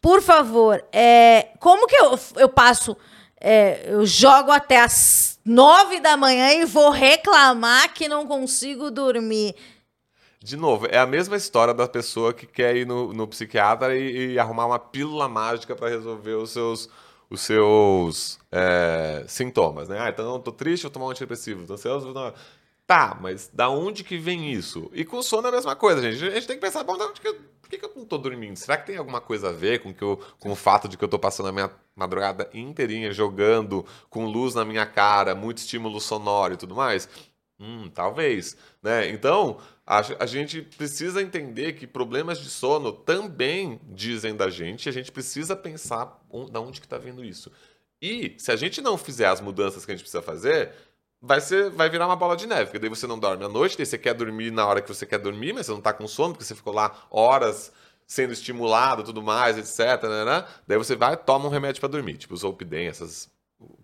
por favor, é, como que eu, eu passo. É, eu jogo até as nove da manhã e vou reclamar que não consigo dormir. De novo, é a mesma história da pessoa que quer ir no, no psiquiatra e, e, arrumar uma pílula mágica para resolver os seus, os seus é, sintomas, né? Ah, então eu tô triste, vou tomar um antidepressivo. Tô ansioso, não. Tá, mas da onde que vem isso? E com sono é a mesma coisa, gente. A gente tem que pensar, bom, da onde que eu, por que, que eu não tô dormindo? Será que tem alguma coisa a ver com, que eu, com o fato de que eu tô passando a minha madrugada inteirinha jogando com luz na minha cara, muito estímulo sonoro e tudo mais? Hum, talvez, né? Então, a, a gente precisa entender que problemas de sono também dizem da gente, e a gente precisa pensar onde, da onde que está vindo isso. E se a gente não fizer as mudanças que a gente precisa fazer, vai ser, vai virar uma bola de neve, porque daí você não dorme à noite, daí você quer dormir na hora que você quer dormir, mas você não está com sono, porque você ficou lá horas sendo estimulado, tudo mais, etc. Né, né? Daí você vai, toma um remédio para dormir, tipo Zolpidem, essas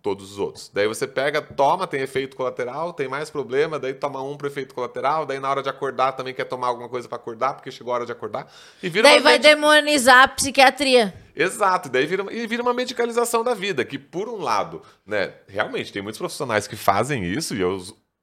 todos os outros. Daí você pega, toma, tem efeito colateral, tem mais problema, daí toma um para efeito colateral, daí na hora de acordar também quer tomar alguma coisa para acordar, porque chegou a hora de acordar. E vira daí vai demonizar a psiquiatria. Exato, daí vira, e vira uma medicalização da vida, que por um lado, né, realmente tem muitos profissionais que fazem isso, e eu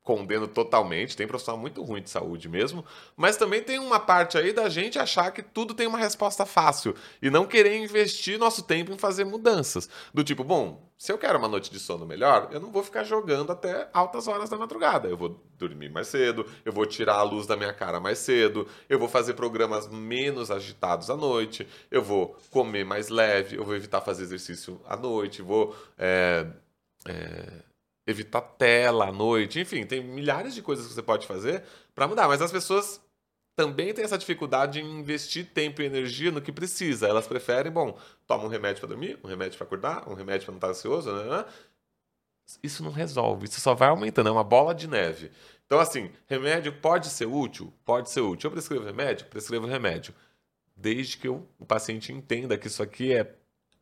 condeno totalmente, tem profissional muito ruim de saúde mesmo, mas também tem uma parte aí da gente achar que tudo tem uma resposta fácil e não querer investir nosso tempo em fazer mudanças. Do tipo, bom, se eu quero uma noite de sono melhor, eu não vou ficar jogando até altas horas da madrugada. Eu vou dormir mais cedo, eu vou tirar a luz da minha cara mais cedo, eu vou fazer programas menos agitados à noite, eu vou comer mais leve, eu vou evitar fazer exercício à noite, vou. É, é, evitar tela à noite, enfim, tem milhares de coisas que você pode fazer para mudar, mas as pessoas também têm essa dificuldade em investir tempo e energia no que precisa. Elas preferem, bom, toma um remédio para dormir, um remédio para acordar, um remédio para não estar ansioso, né, né? Isso não resolve, isso só vai aumentando, é uma bola de neve. Então, assim, remédio pode ser útil? Pode ser útil. Eu prescrevo remédio? Prescrevo remédio. Desde que o paciente entenda que isso aqui é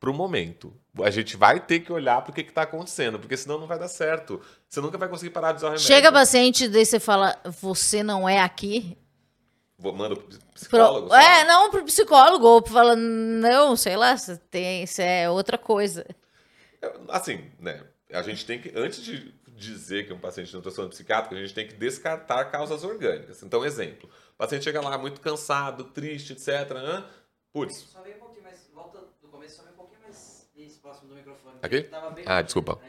para o momento. A gente vai ter que olhar para o que está acontecendo, porque senão não vai dar certo. Você nunca vai conseguir parar de usar o remédio. Chega paciente, daí você fala, você não é aqui? Manda pro psicólogo? Pro... É, não pro psicólogo, ou fala, não, sei lá, você tem, isso é outra coisa. É, assim, né, a gente tem que, antes de dizer que um paciente não está sendo psiquiátrico, a gente tem que descartar causas orgânicas. Então, exemplo, o paciente chega lá muito cansado, triste, etc. Putz, próximo do microfone. Aqui? Ah, desculpa.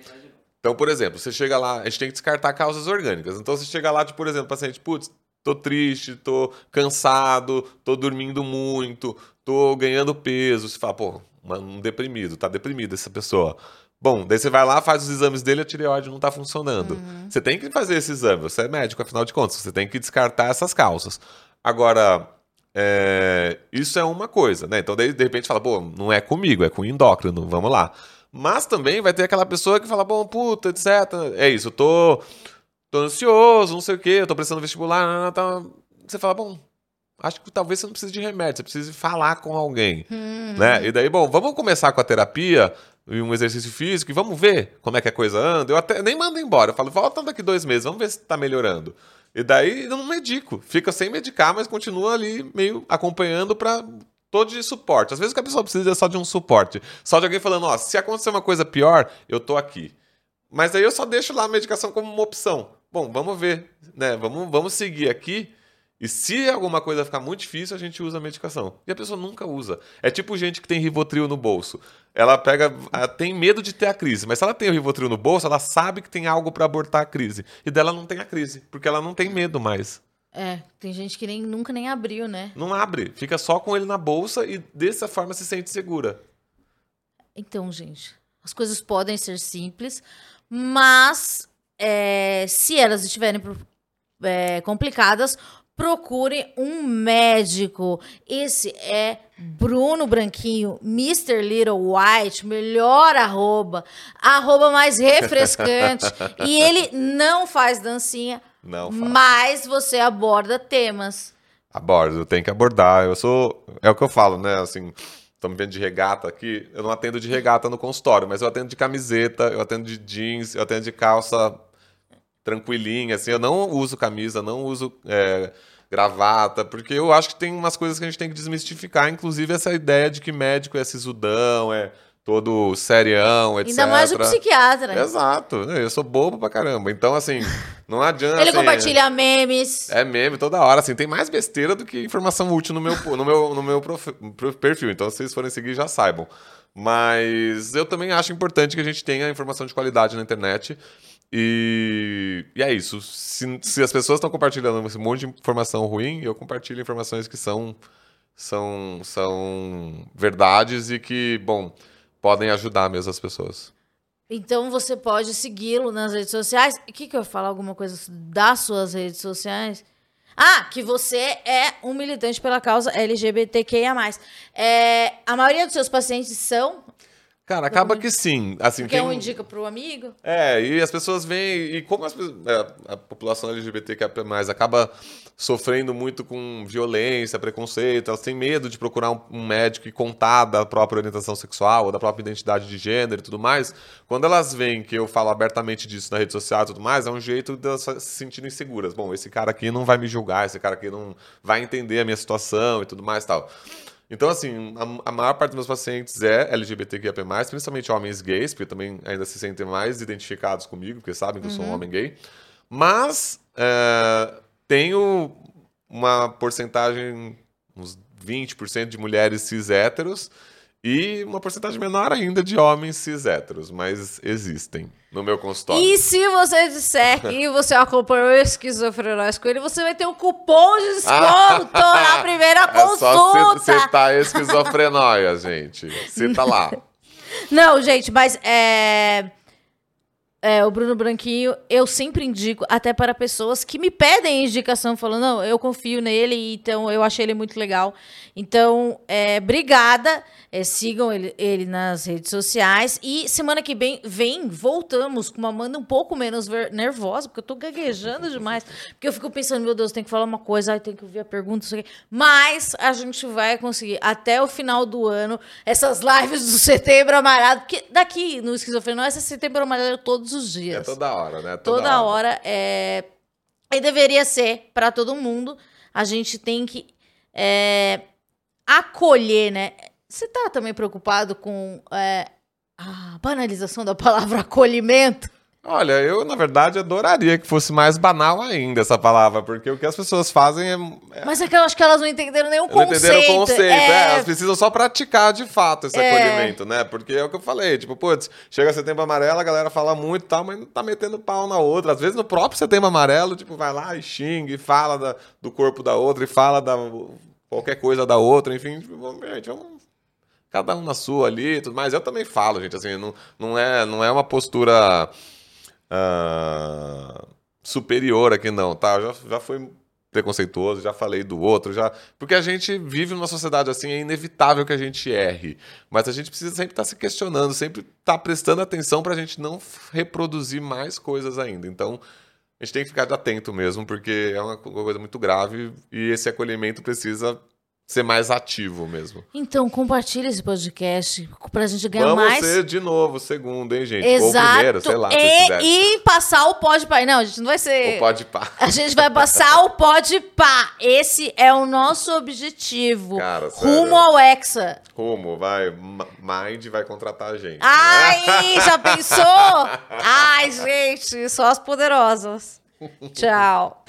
Então, por exemplo, você chega lá, a gente tem que descartar causas orgânicas. Então, você chega lá, tipo, por exemplo, paciente, putz, tô triste, tô cansado, tô dormindo muito, tô ganhando peso. Você fala, pô, um deprimido, tá deprimido essa pessoa. Bom, daí você vai lá, faz os exames dele, a tireoide não tá funcionando. Uhum. Você tem que fazer esse exame, você é médico, afinal de contas, você tem que descartar essas causas. Agora, é, isso é uma coisa, né? Então, de, de repente, fala, pô, não é comigo, é com o endócrino, vamos lá. Mas também vai ter aquela pessoa que fala, bom, puta, etc. É isso, eu tô, tô ansioso, não sei o quê, eu tô prestando vestibular, tá... você fala, bom, acho que talvez você não precise de remédio, você precise falar com alguém, uhum. né? E daí, bom, vamos começar com a terapia e um exercício físico e vamos ver como é que a coisa anda. Eu até nem mando embora, eu falo, volta daqui dois meses, vamos ver se tá melhorando. E daí eu não medico. Fica sem medicar, mas continua ali meio acompanhando para todo de suporte. Às vezes o que a pessoa precisa é só de um suporte. Só de alguém falando, ó, se acontecer uma coisa pior, eu tô aqui. Mas aí eu só deixo lá a medicação como uma opção. Bom, vamos ver, né? Vamos, vamos seguir aqui e se alguma coisa ficar muito difícil, a gente usa a medicação. E a pessoa nunca usa. É tipo gente que tem Rivotril no bolso. Ela pega, ela tem medo de ter a crise, mas se ela tem o Rivotril no bolso, ela sabe que tem algo para abortar a crise. E dela não tem a crise, porque ela não tem medo mais. É, tem gente que nem, nunca nem abriu, né? Não abre, fica só com ele na bolsa e dessa forma se sente segura. Então, gente, as coisas podem ser simples, mas é, se elas estiverem é, complicadas, procure um médico. Esse é Bruno Branquinho, Mr. Little White, melhor arroba, arroba mais refrescante. e ele não faz dancinha, não faz. mas você aborda temas. Abordo, tem que abordar. Eu sou. É o que eu falo, né? Assim. Estamos vendo de regata aqui. Eu não atendo de regata no consultório, mas eu atendo de camiseta, eu atendo de jeans, eu atendo de calça tranquilinha, assim. Eu não uso camisa, não uso é, gravata, porque eu acho que tem umas coisas que a gente tem que desmistificar, inclusive essa ideia de que médico é sisudão, é todo serião, etc. Ainda mais o psiquiatra. Exato. Eu sou bobo pra caramba. Então, assim, não adianta. Ele assim, compartilha memes. É meme toda hora. Assim, tem mais besteira do que informação útil no meu, no meu, no meu prof, perfil. Então, se vocês forem seguir, já saibam. Mas eu também acho importante que a gente tenha informação de qualidade na internet. E, e é isso. Se, se as pessoas estão compartilhando esse monte de informação ruim, eu compartilho informações que são, são, são verdades e que, bom, podem ajudar mesmo as pessoas. Então você pode segui-lo nas redes sociais. O que, que eu falo? Alguma coisa das suas redes sociais? Ah, que você é um militante pela causa LGBTQIA. É, a maioria dos seus pacientes são Cara, acaba que sim. Assim, Porque um indica para o amigo. É, e as pessoas vêm. E como as, é, a população LGBTQ acaba sofrendo muito com violência, preconceito, elas têm medo de procurar um, um, médico e contar da própria orientação sexual, ou da própria identidade de gênero e tudo mais. Quando elas veem que eu falo abertamente disso na rede social e tudo mais, é um jeito de elas se sentirem seguras. Bom, esse cara aqui não vai me julgar, esse cara aqui não vai entender a minha situação e tudo mais e tal. Então, assim, a, a, maior parte dos meus pacientes é LGBTQIA+, principalmente homens gays, porque também ainda se sentem mais identificados comigo, porque sabem que eu sou um uhum. homem gay. Mas é, tenho uma porcentagem, uns 20% de mulheres cis héteros, e uma porcentagem menor ainda de homens cis héteros, mas existem no meu consultório. E se você disser que você acompanhou esquizofrenóis com ele, você vai ter um cupom de desconto na primeira é consulta. Só citar esquizofrenóia, gente. Cita lá. Não, gente, mas é... É, o Bruno Branquinho, eu sempre indico, até para pessoas que me pedem indicação, falando, não, eu confio nele, então eu achei ele muito legal. Então, é, obrigada. É, sigam ele, ele, nas redes sociais. E semana que vem, vem, voltamos com uma Amanda um pouco menos nervosa, porque eu tô gaguejando demais. Porque eu fico pensando, meu Deus, tem que falar uma coisa, aí tem que ouvir a pergunta, isso aqui. Mas a gente vai conseguir, até o final do ano, essas lives do Setembro Amarelo. Porque daqui no Esquizofrenia, essa Setembro Amarelo todos os dias. É toda hora, né? Toda, toda hora. hora. É... E deveria ser para todo mundo. A gente tem que é... acolher, né? Você tá também preocupado com é, a banalização da palavra acolhimento? Olha, eu na verdade adoraria que fosse mais banal ainda essa palavra, porque o que as pessoas fazem é. é Mas é que eu acho que elas não entenderam nenhum conceito. Não entenderam o conceito, é... é... Elas precisam só praticar de fato esse é... acolhimento, né? Porque é o que eu falei, tipo, putz, chega setembro amarelo, a galera fala muito e tal, mas não tá metendo pau na outra. Às vezes no próprio setembro amarelo, tipo, vai lá e xinga e fala da, do corpo da outra e fala da qualquer coisa da outra, enfim, tipo, gente, vamos cada um na sua ali tudo mais. Eu também falo, gente, assim, não, não, é, não é uma postura uh, superior aqui, não, tá? Eu já, já fui preconceituoso, já falei do outro, já. Porque a gente vive numa sociedade assim, é inevitável que a gente erre. Mas a gente precisa sempre estar tá se questionando, sempre estar tá prestando atenção para a gente não reproduzir mais coisas ainda. Então. A gente tem que ficar atento mesmo, porque é uma coisa muito grave e esse acolhimento precisa ser mais ativo mesmo. Então, compartilha esse podcast pra gente ganhar Vamos mais. Vamos ser de novo segundo, hein, gente? Exato. Ou primeiro, sei lá. E, e passar o pode pá. Não, a gente não vai ser. O pode pá. A gente vai passar o pode pá. Esse é o nosso objetivo. Cara. Rumo ao Hexa. Rumo, vai. Mind vai contratar a gente. Ai, já pensou? Ai, gente, só as poderosas. Tchau.